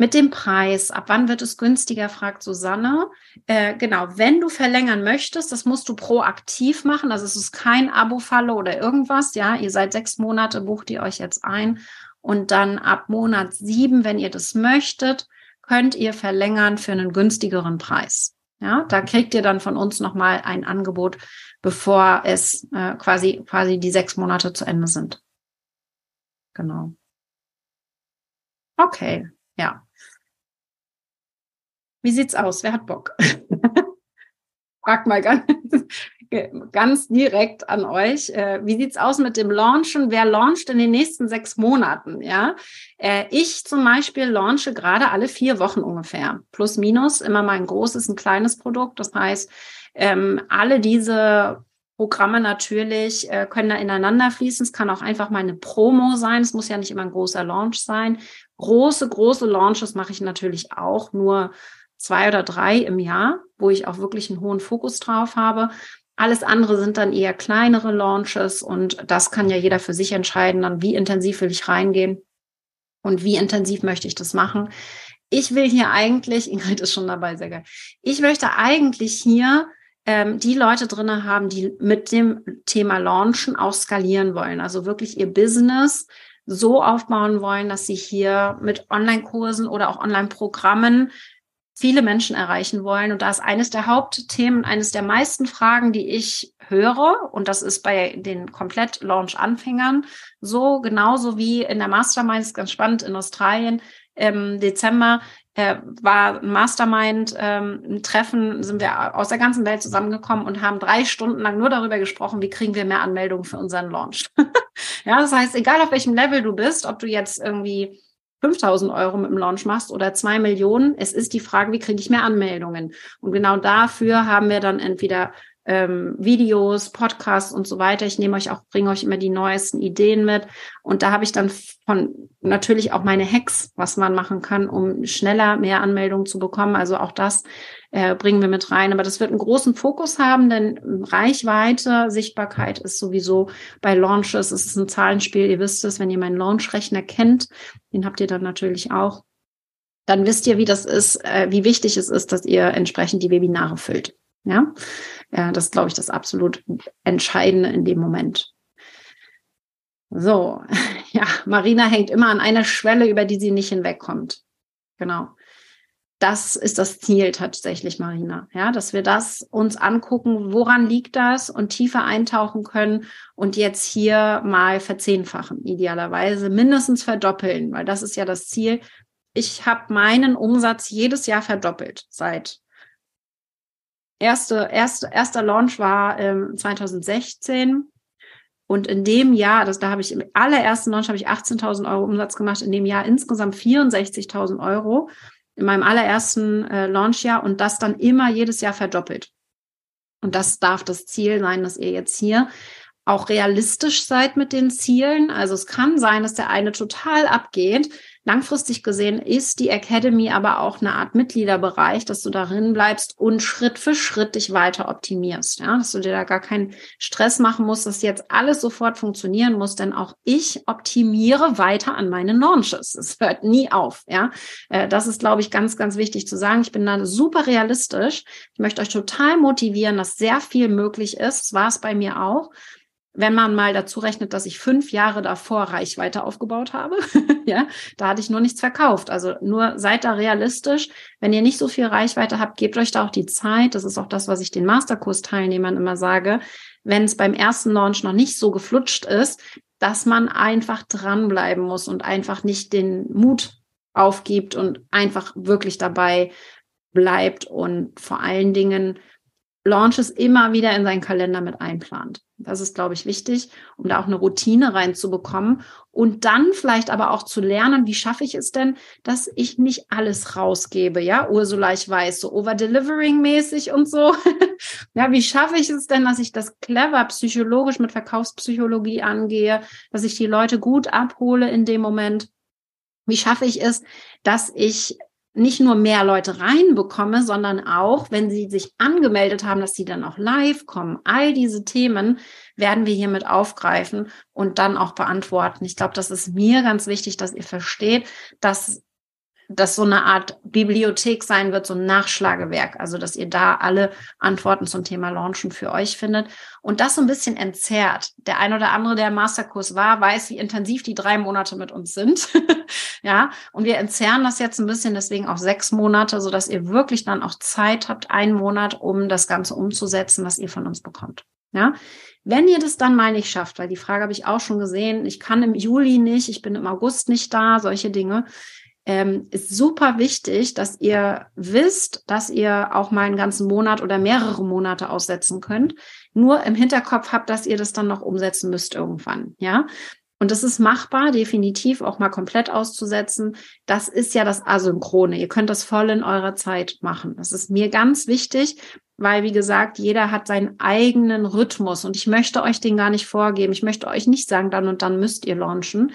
Mit dem Preis, ab wann wird es günstiger, fragt Susanne. Äh, genau, wenn du verlängern möchtest, das musst du proaktiv machen. Also es ist kein Abo-Falle oder irgendwas. Ja, ihr seid sechs Monate, bucht ihr euch jetzt ein. Und dann ab Monat sieben, wenn ihr das möchtet, könnt ihr verlängern für einen günstigeren Preis. Ja, da kriegt ihr dann von uns nochmal ein Angebot, bevor es äh, quasi, quasi die sechs Monate zu Ende sind. Genau. Okay, ja. Wie sieht's aus? Wer hat Bock? *laughs* Frag mal ganz, *laughs* ganz direkt an euch. Äh, wie sieht's aus mit dem Launchen? Wer launcht in den nächsten sechs Monaten? Ja, äh, ich zum Beispiel launche gerade alle vier Wochen ungefähr. Plus minus immer mal ein großes, ein kleines Produkt. Das heißt, ähm, alle diese Programme natürlich äh, können da ineinander fließen. Es kann auch einfach mal eine Promo sein. Es muss ja nicht immer ein großer Launch sein. Große, große Launches mache ich natürlich auch nur zwei oder drei im Jahr, wo ich auch wirklich einen hohen Fokus drauf habe. Alles andere sind dann eher kleinere Launches und das kann ja jeder für sich entscheiden, dann wie intensiv will ich reingehen und wie intensiv möchte ich das machen. Ich will hier eigentlich, *laughs* Ingrid ist schon dabei, sehr geil. Ich möchte eigentlich hier ähm, die Leute drinne haben, die mit dem Thema Launchen auch skalieren wollen. Also wirklich ihr Business so aufbauen wollen, dass sie hier mit Online-Kursen oder auch Online-Programmen viele Menschen erreichen wollen. Und da ist eines der Hauptthemen, eines der meisten Fragen, die ich höre, und das ist bei den Komplett-Launch-Anfängern so, genauso wie in der Mastermind, ist ganz spannend, in Australien im Dezember äh, war ein Mastermind, ähm, sind wir aus der ganzen Welt zusammengekommen und haben drei Stunden lang nur darüber gesprochen, wie kriegen wir mehr Anmeldungen für unseren Launch. *laughs* ja, das heißt, egal auf welchem Level du bist, ob du jetzt irgendwie 5000 Euro mit dem Launch machst oder zwei Millionen. Es ist die Frage, wie kriege ich mehr Anmeldungen? Und genau dafür haben wir dann entweder ähm, Videos, Podcasts und so weiter. Ich nehme euch auch, bringe euch immer die neuesten Ideen mit. Und da habe ich dann von natürlich auch meine Hacks, was man machen kann, um schneller mehr Anmeldungen zu bekommen. Also auch das äh, bringen wir mit rein. Aber das wird einen großen Fokus haben, denn Reichweite, Sichtbarkeit ist sowieso bei Launches, es ist ein Zahlenspiel. Ihr wisst es, wenn ihr meinen Launch-Rechner kennt, den habt ihr dann natürlich auch. Dann wisst ihr, wie das ist, äh, wie wichtig es ist, dass ihr entsprechend die Webinare füllt. Ja, ja das glaube ich, das absolut Entscheidende in dem Moment. So, *laughs* ja, Marina hängt immer an einer Schwelle, über die sie nicht hinwegkommt. Genau. Das ist das Ziel tatsächlich, Marina. Ja, dass wir das uns angucken, woran liegt das und tiefer eintauchen können und jetzt hier mal verzehnfachen, idealerweise mindestens verdoppeln, weil das ist ja das Ziel. Ich habe meinen Umsatz jedes Jahr verdoppelt seit erste, erste, erster Launch war ähm, 2016. Und in dem Jahr, das, da habe ich im allerersten Launch habe ich 18.000 Euro Umsatz gemacht, in dem Jahr insgesamt 64.000 Euro in meinem allerersten äh, Launchjahr und das dann immer jedes Jahr verdoppelt. Und das darf das Ziel sein, dass ihr jetzt hier auch realistisch seid mit den Zielen. Also es kann sein, dass der eine total abgeht, Langfristig gesehen ist die Academy aber auch eine Art Mitgliederbereich, dass du darin bleibst und Schritt für Schritt dich weiter optimierst. Ja, dass du dir da gar keinen Stress machen musst, dass jetzt alles sofort funktionieren muss, denn auch ich optimiere weiter an meinen Launches. Es hört nie auf. Ja, äh, das ist, glaube ich, ganz, ganz wichtig zu sagen. Ich bin da super realistisch. Ich möchte euch total motivieren, dass sehr viel möglich ist. Das war es bei mir auch wenn man mal dazu rechnet, dass ich fünf Jahre davor Reichweite aufgebaut habe, *laughs* ja, da hatte ich nur nichts verkauft. Also nur seid da realistisch. Wenn ihr nicht so viel Reichweite habt, gebt euch da auch die Zeit. Das ist auch das, was ich den Masterkurs-Teilnehmern immer sage. Wenn es beim ersten Launch noch nicht so geflutscht ist, dass man einfach dranbleiben muss und einfach nicht den Mut aufgibt und einfach wirklich dabei bleibt und vor allen Dingen Launches immer wieder in seinen Kalender mit einplant. Das ist, glaube ich, wichtig, um da auch eine Routine reinzubekommen und dann vielleicht aber auch zu lernen, wie schaffe ich es denn, dass ich nicht alles rausgebe, ja, Ursula, ich weiß, so overdelivering mäßig und so. *laughs* ja, wie schaffe ich es denn, dass ich das clever psychologisch mit Verkaufspsychologie angehe, dass ich die Leute gut abhole in dem Moment? Wie schaffe ich es, dass ich nicht nur mehr Leute reinbekomme, sondern auch, wenn sie sich angemeldet haben, dass sie dann auch live kommen. All diese Themen werden wir hiermit aufgreifen und dann auch beantworten. Ich glaube, das ist mir ganz wichtig, dass ihr versteht, dass das so eine Art Bibliothek sein wird, so ein Nachschlagewerk. Also, dass ihr da alle Antworten zum Thema Launchen für euch findet und das so ein bisschen entzerrt. Der ein oder andere, der im Masterkurs war, weiß, wie intensiv die drei Monate mit uns sind. *laughs* ja, und wir entzerren das jetzt ein bisschen, deswegen auch sechs Monate, so dass ihr wirklich dann auch Zeit habt, einen Monat, um das Ganze umzusetzen, was ihr von uns bekommt. Ja, wenn ihr das dann mal nicht schafft, weil die Frage habe ich auch schon gesehen, ich kann im Juli nicht, ich bin im August nicht da, solche Dinge, ähm, ist super wichtig, dass ihr wisst, dass ihr auch mal einen ganzen Monat oder mehrere Monate aussetzen könnt. Nur im Hinterkopf habt, dass ihr das dann noch umsetzen müsst irgendwann. Ja, und das ist machbar, definitiv auch mal komplett auszusetzen. Das ist ja das Asynchrone. Ihr könnt das voll in eurer Zeit machen. Das ist mir ganz wichtig, weil, wie gesagt, jeder hat seinen eigenen Rhythmus und ich möchte euch den gar nicht vorgeben. Ich möchte euch nicht sagen, dann und dann müsst ihr launchen,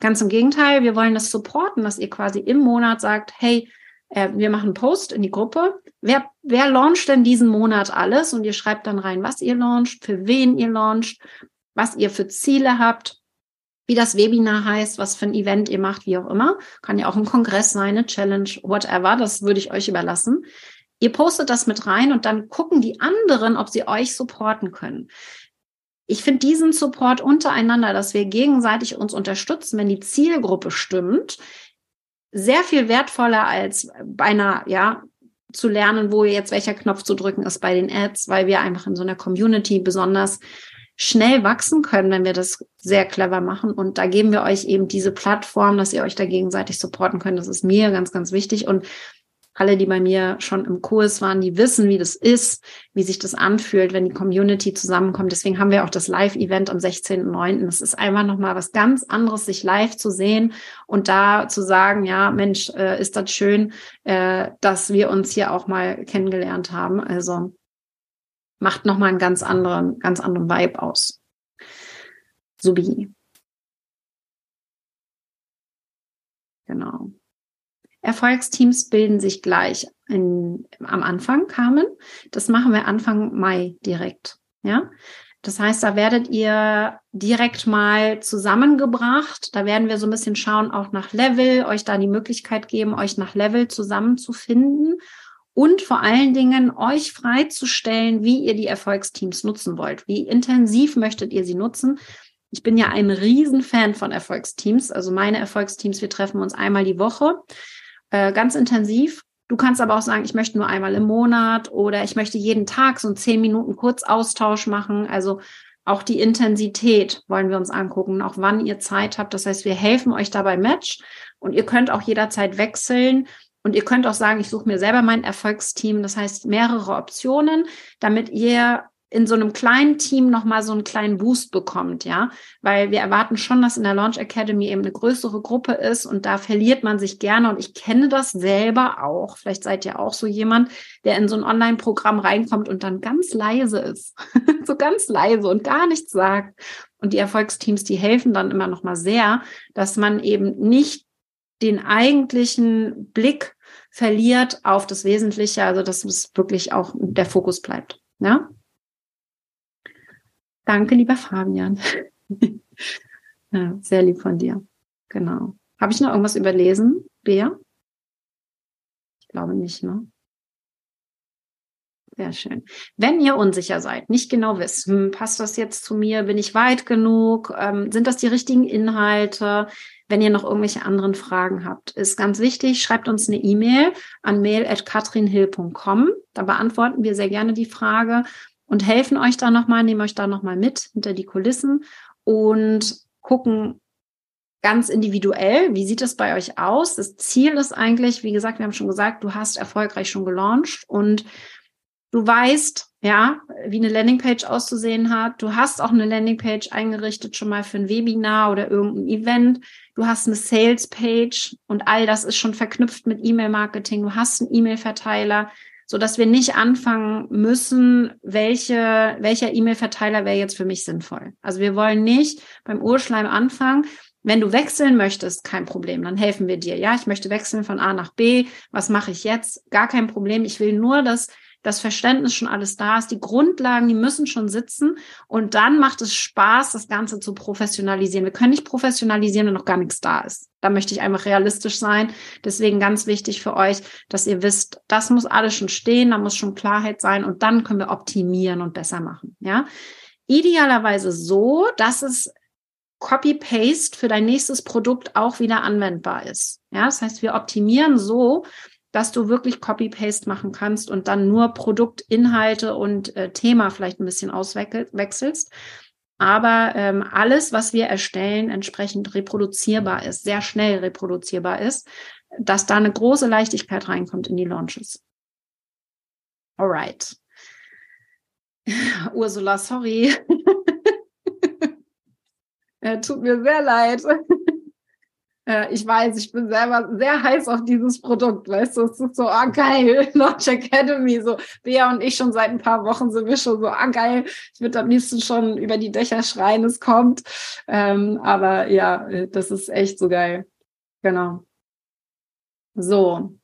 Ganz im Gegenteil, wir wollen das supporten, dass ihr quasi im Monat sagt, hey, äh, wir machen einen Post in die Gruppe. Wer, wer launcht denn diesen Monat alles? Und ihr schreibt dann rein, was ihr launcht, für wen ihr launcht, was ihr für Ziele habt, wie das Webinar heißt, was für ein Event ihr macht, wie auch immer. Kann ja auch ein Kongress sein, eine Challenge, whatever. Das würde ich euch überlassen. Ihr postet das mit rein und dann gucken die anderen, ob sie euch supporten können ich finde diesen Support untereinander, dass wir gegenseitig uns unterstützen, wenn die Zielgruppe stimmt, sehr viel wertvoller als bei einer, ja, zu lernen, wo jetzt welcher Knopf zu drücken ist bei den Ads, weil wir einfach in so einer Community besonders schnell wachsen können, wenn wir das sehr clever machen. Und da geben wir euch eben diese Plattform, dass ihr euch da gegenseitig supporten könnt. Das ist mir ganz, ganz wichtig. Und alle, die bei mir schon im Kurs waren, die wissen, wie das ist, wie sich das anfühlt, wenn die Community zusammenkommt. Deswegen haben wir auch das Live-Event am 16.09. Es ist einfach nochmal was ganz anderes, sich live zu sehen und da zu sagen, ja, Mensch, äh, ist das schön, äh, dass wir uns hier auch mal kennengelernt haben. Also macht nochmal einen ganz anderen, ganz anderen Vibe aus. Subi. Genau. Erfolgsteams bilden sich gleich in, am Anfang, Carmen. Das machen wir Anfang Mai direkt. Ja. Das heißt, da werdet ihr direkt mal zusammengebracht. Da werden wir so ein bisschen schauen, auch nach Level, euch da die Möglichkeit geben, euch nach Level zusammenzufinden und vor allen Dingen euch freizustellen, wie ihr die Erfolgsteams nutzen wollt. Wie intensiv möchtet ihr sie nutzen? Ich bin ja ein Riesenfan von Erfolgsteams. Also meine Erfolgsteams, wir treffen uns einmal die Woche, äh, ganz intensiv. Du kannst aber auch sagen, ich möchte nur einmal im Monat oder ich möchte jeden Tag so einen zehn Minuten Kurzaustausch machen. Also auch die Intensität wollen wir uns angucken, auch wann ihr Zeit habt. Das heißt, wir helfen euch dabei Match und ihr könnt auch jederzeit wechseln. Und ihr könnt auch sagen, ich suche mir selber mein Erfolgsteam. Das heißt, mehrere Optionen, damit ihr in so einem kleinen Team nochmal so einen kleinen Boost bekommt, ja, weil wir erwarten schon, dass in der Launch Academy eben eine größere Gruppe ist und da verliert man sich gerne und ich kenne das selber auch. Vielleicht seid ihr auch so jemand, der in so ein Online-Programm reinkommt und dann ganz leise ist, *laughs* so ganz leise und gar nichts sagt. Und die Erfolgsteams, die helfen dann immer nochmal sehr, dass man eben nicht den eigentlichen Blick verliert auf das Wesentliche, also dass es wirklich auch der Fokus bleibt. Ja? Danke, lieber Fabian. *laughs* ja, sehr lieb von dir. Genau. Habe ich noch irgendwas überlesen, Bea? Ich glaube nicht, ne? Sehr schön. Wenn ihr unsicher seid, nicht genau wisst, hm, passt das jetzt zu mir, bin ich weit genug, ähm, sind das die richtigen Inhalte? Wenn ihr noch irgendwelche anderen Fragen habt, ist ganz wichtig, schreibt uns eine E-Mail an mail.katrinhill.com. Da beantworten wir sehr gerne die Frage und helfen euch da nochmal, nehmen euch da nochmal mit hinter die Kulissen und gucken ganz individuell, wie sieht es bei euch aus? Das Ziel ist eigentlich, wie gesagt, wir haben schon gesagt, du hast erfolgreich schon gelauncht und du weißt, ja, wie eine Landingpage auszusehen hat. Du hast auch eine Landingpage eingerichtet schon mal für ein Webinar oder irgendein Event. Du hast eine Salespage und all das ist schon verknüpft mit E-Mail-Marketing. Du hast einen E-Mail-Verteiler so dass wir nicht anfangen müssen, welche, welcher E-Mail-Verteiler wäre jetzt für mich sinnvoll. Also wir wollen nicht beim Urschleim anfangen. Wenn du wechseln möchtest, kein Problem, dann helfen wir dir. Ja, ich möchte wechseln von A nach B. Was mache ich jetzt? Gar kein Problem. Ich will nur, dass das Verständnis schon alles da ist, die Grundlagen, die müssen schon sitzen und dann macht es Spaß, das Ganze zu professionalisieren. Wir können nicht professionalisieren, wenn noch gar nichts da ist. Da möchte ich einfach realistisch sein. Deswegen ganz wichtig für euch, dass ihr wisst, das muss alles schon stehen, da muss schon Klarheit sein und dann können wir optimieren und besser machen. Ja, idealerweise so, dass es Copy-Paste für dein nächstes Produkt auch wieder anwendbar ist. Ja, das heißt, wir optimieren so, dass du wirklich Copy-Paste machen kannst und dann nur Produktinhalte und äh, Thema vielleicht ein bisschen auswechselst. Aber ähm, alles, was wir erstellen, entsprechend reproduzierbar ist, sehr schnell reproduzierbar ist, dass da eine große Leichtigkeit reinkommt in die Launches. Alright. *laughs* Ursula, sorry. *laughs* äh, tut mir sehr leid. *laughs* Äh, ich weiß, ich bin selber sehr heiß auf dieses Produkt, weißt du, es ist so, ah geil, *laughs* Launch Academy, so Bea und ich schon seit ein paar Wochen sind wir schon so, ah geil, ich würde am liebsten schon über die Dächer schreien, es kommt. Ähm, aber ja, das ist echt so geil. Genau. So.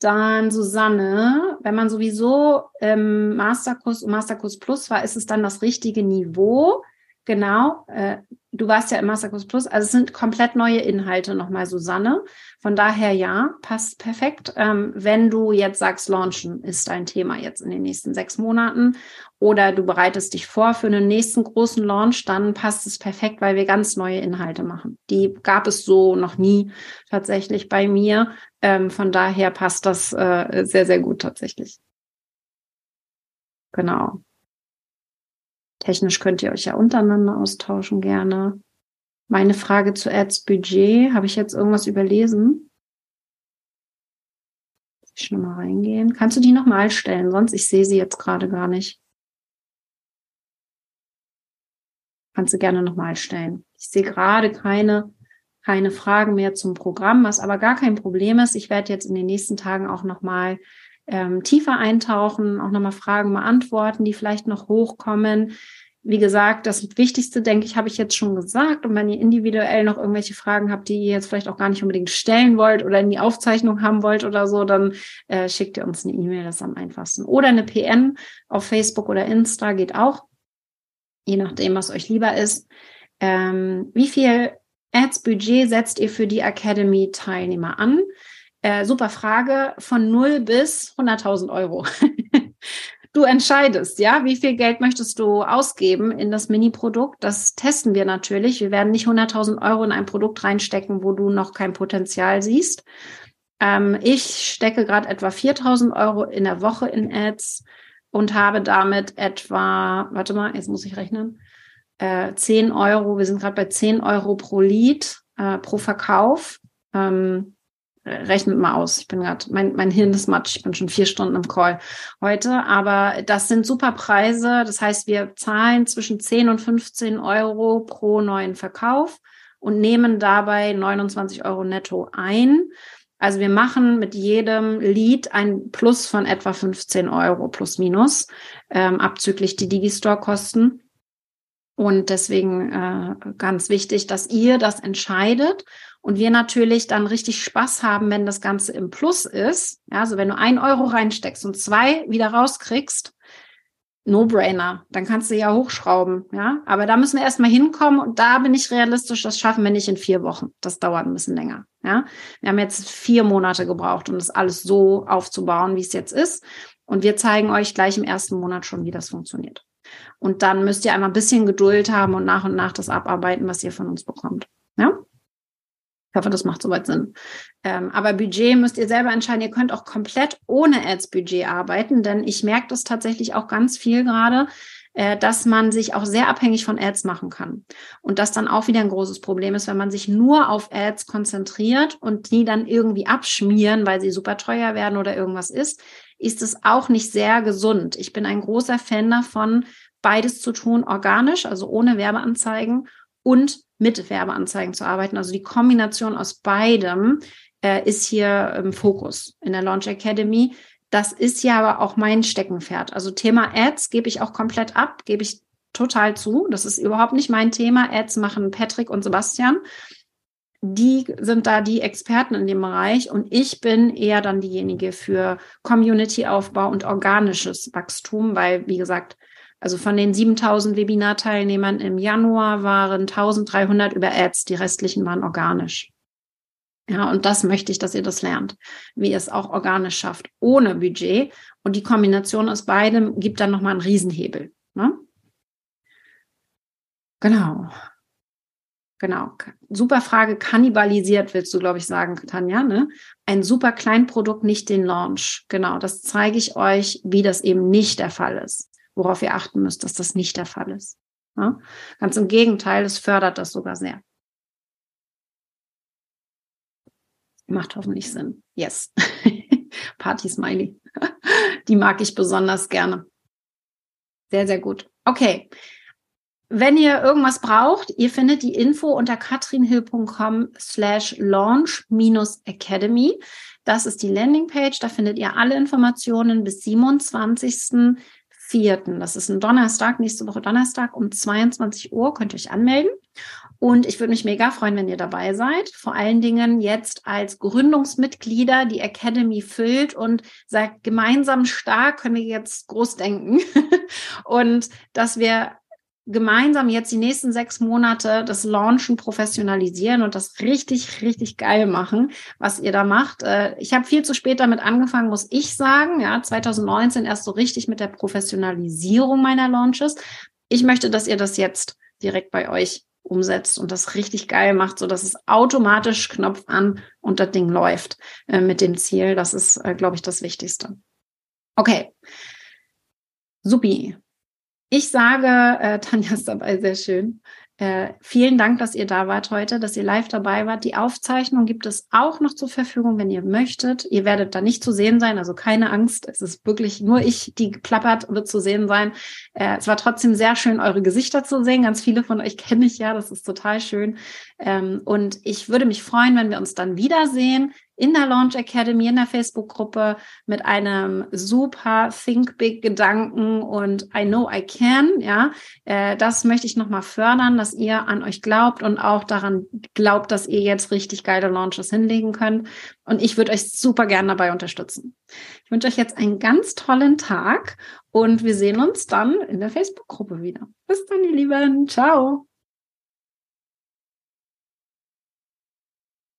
Dann Susanne, wenn man sowieso im Masterkurs und Masterkurs Plus war, ist es dann das richtige Niveau? Genau, äh, du warst ja im Masterkurs Plus, also es sind komplett neue Inhalte nochmal, Susanne. Von daher ja, passt perfekt. Ähm, wenn du jetzt sagst, launchen ist dein Thema jetzt in den nächsten sechs Monaten oder du bereitest dich vor für einen nächsten großen Launch, dann passt es perfekt, weil wir ganz neue Inhalte machen. Die gab es so noch nie tatsächlich bei mir. Ähm, von daher passt das äh, sehr, sehr gut tatsächlich. Genau. Technisch könnt ihr euch ja untereinander austauschen gerne. Meine Frage zu Ads Budget, habe ich jetzt irgendwas überlesen? Ich schon mal reingehen. Kannst du die nochmal stellen? Sonst, ich sehe sie jetzt gerade gar nicht. Kannst du gerne nochmal stellen. Ich sehe gerade keine, keine Fragen mehr zum Programm, was aber gar kein Problem ist. Ich werde jetzt in den nächsten Tagen auch nochmal ähm, tiefer eintauchen, auch nochmal Fragen beantworten, die vielleicht noch hochkommen. Wie gesagt, das Wichtigste, denke ich, habe ich jetzt schon gesagt. Und wenn ihr individuell noch irgendwelche Fragen habt, die ihr jetzt vielleicht auch gar nicht unbedingt stellen wollt oder in die Aufzeichnung haben wollt oder so, dann äh, schickt ihr uns eine E-Mail, das ist am einfachsten. Oder eine PN auf Facebook oder Insta geht auch, je nachdem, was euch lieber ist. Ähm, wie viel Ads-Budget setzt ihr für die Academy-Teilnehmer an? Äh, super Frage, von 0 bis 100.000 Euro. *laughs* du entscheidest, ja, wie viel Geld möchtest du ausgeben in das Mini-Produkt. Das testen wir natürlich. Wir werden nicht 100.000 Euro in ein Produkt reinstecken, wo du noch kein Potenzial siehst. Ähm, ich stecke gerade etwa 4.000 Euro in der Woche in Ads und habe damit etwa, warte mal, jetzt muss ich rechnen, äh, 10 Euro, wir sind gerade bei 10 Euro pro Lead, äh, pro Verkauf. Ähm, rechnet mal aus. Ich bin gerade, mein, mein Hirn ist matsch. Ich bin schon vier Stunden im Call heute. Aber das sind super Preise. Das heißt, wir zahlen zwischen 10 und 15 Euro pro neuen Verkauf und nehmen dabei 29 Euro netto ein. Also wir machen mit jedem Lead ein Plus von etwa 15 Euro plus minus, ähm, abzüglich die Digistore-Kosten. Und deswegen äh, ganz wichtig, dass ihr das entscheidet und wir natürlich dann richtig Spaß haben, wenn das Ganze im Plus ist. Ja, also wenn du ein Euro reinsteckst und zwei wieder rauskriegst, No-brainer. Dann kannst du ja hochschrauben, ja. Aber da müssen wir erstmal hinkommen und da bin ich realistisch, das schaffen wir nicht in vier Wochen. Das dauert ein bisschen länger, ja. Wir haben jetzt vier Monate gebraucht, um das alles so aufzubauen, wie es jetzt ist. Und wir zeigen euch gleich im ersten Monat schon, wie das funktioniert. Und dann müsst ihr einmal ein bisschen Geduld haben und nach und nach das abarbeiten, was ihr von uns bekommt. Ja? Ich hoffe, das macht soweit Sinn. Ähm, aber Budget müsst ihr selber entscheiden. Ihr könnt auch komplett ohne Ads-Budget arbeiten, denn ich merke das tatsächlich auch ganz viel gerade, äh, dass man sich auch sehr abhängig von Ads machen kann. Und das dann auch wieder ein großes Problem ist, wenn man sich nur auf Ads konzentriert und die dann irgendwie abschmieren, weil sie super teuer werden oder irgendwas ist, ist es auch nicht sehr gesund. Ich bin ein großer Fan davon, beides zu tun, organisch, also ohne Werbeanzeigen und mit Werbeanzeigen zu arbeiten. Also die Kombination aus beidem äh, ist hier im Fokus in der Launch Academy. Das ist ja aber auch mein Steckenpferd. Also Thema Ads gebe ich auch komplett ab, gebe ich total zu. Das ist überhaupt nicht mein Thema. Ads machen Patrick und Sebastian. Die sind da die Experten in dem Bereich und ich bin eher dann diejenige für Community-Aufbau und organisches Wachstum, weil, wie gesagt, also von den 7000 Webinarteilnehmern im Januar waren 1300 über Ads, die restlichen waren organisch. Ja, und das möchte ich, dass ihr das lernt, wie ihr es auch organisch schafft, ohne Budget. Und die Kombination aus beidem gibt dann nochmal einen Riesenhebel. Ne? Genau. Genau. Super Frage. Kannibalisiert, willst du, glaube ich, sagen, Tanja, ne? Ein super Kleinprodukt, nicht den Launch. Genau. Das zeige ich euch, wie das eben nicht der Fall ist worauf ihr achten müsst, dass das nicht der Fall ist. Ja? Ganz im Gegenteil, es fördert das sogar sehr. Macht hoffentlich Sinn. Yes. *laughs* Party Smiley. *laughs* Die mag ich besonders gerne. Sehr, sehr gut. Okay. Wenn ihr irgendwas braucht, ihr findet die Info unter katrinhill.com slash launch minus academy. Das ist die Landingpage. Da findet ihr alle Informationen bis 27. 4. Das ist ein Donnerstag, nächste Woche Donnerstag um 22 Uhr. Könnt ihr euch anmelden. Und ich würde mich mega freuen, wenn ihr dabei seid. Vor allen Dingen jetzt als Gründungsmitglieder die Academy füllt und sagt, gemeinsam stark können wir jetzt groß denken. *laughs* und dass wir gemeinsam jetzt die nächsten sechs Monate das Launchen professionalisieren und das richtig, richtig geil machen, was ihr da macht. Äh, ich habe viel zu spät damit angefangen, muss ich sagen. Ja, 2019 erst so richtig mit der Professionalisierung meiner Launches. Ich möchte, dass ihr das jetzt direkt bei euch umsetzt und das richtig geil macht, so dass es automatisch Knopf an und das Ding läuft äh, mit dem Ziel. Das ist, äh, glaube ich, das Wichtigste. Okay. Supi. Ich sage, äh, Tanja ist dabei sehr schön. Äh, vielen Dank, dass ihr da wart heute, dass ihr live dabei wart. Die Aufzeichnung gibt es auch noch zur Verfügung, wenn ihr möchtet. Ihr werdet da nicht zu sehen sein, also keine Angst. Es ist wirklich nur ich, die geplappert wird zu sehen sein. Äh, es war trotzdem sehr schön, eure Gesichter zu sehen. Ganz viele von euch *laughs* kenne ich ja, das ist total schön. Ähm, und ich würde mich freuen, wenn wir uns dann wiedersehen in der Launch Academy, in der Facebook-Gruppe mit einem super Think Big Gedanken und I know I can. Ja, äh, das möchte ich nochmal fördern, dass ihr an euch glaubt und auch daran glaubt, dass ihr jetzt richtig geile Launches hinlegen könnt. Und ich würde euch super gerne dabei unterstützen. Ich wünsche euch jetzt einen ganz tollen Tag und wir sehen uns dann in der Facebook-Gruppe wieder. Bis dann, ihr Lieben. Ciao.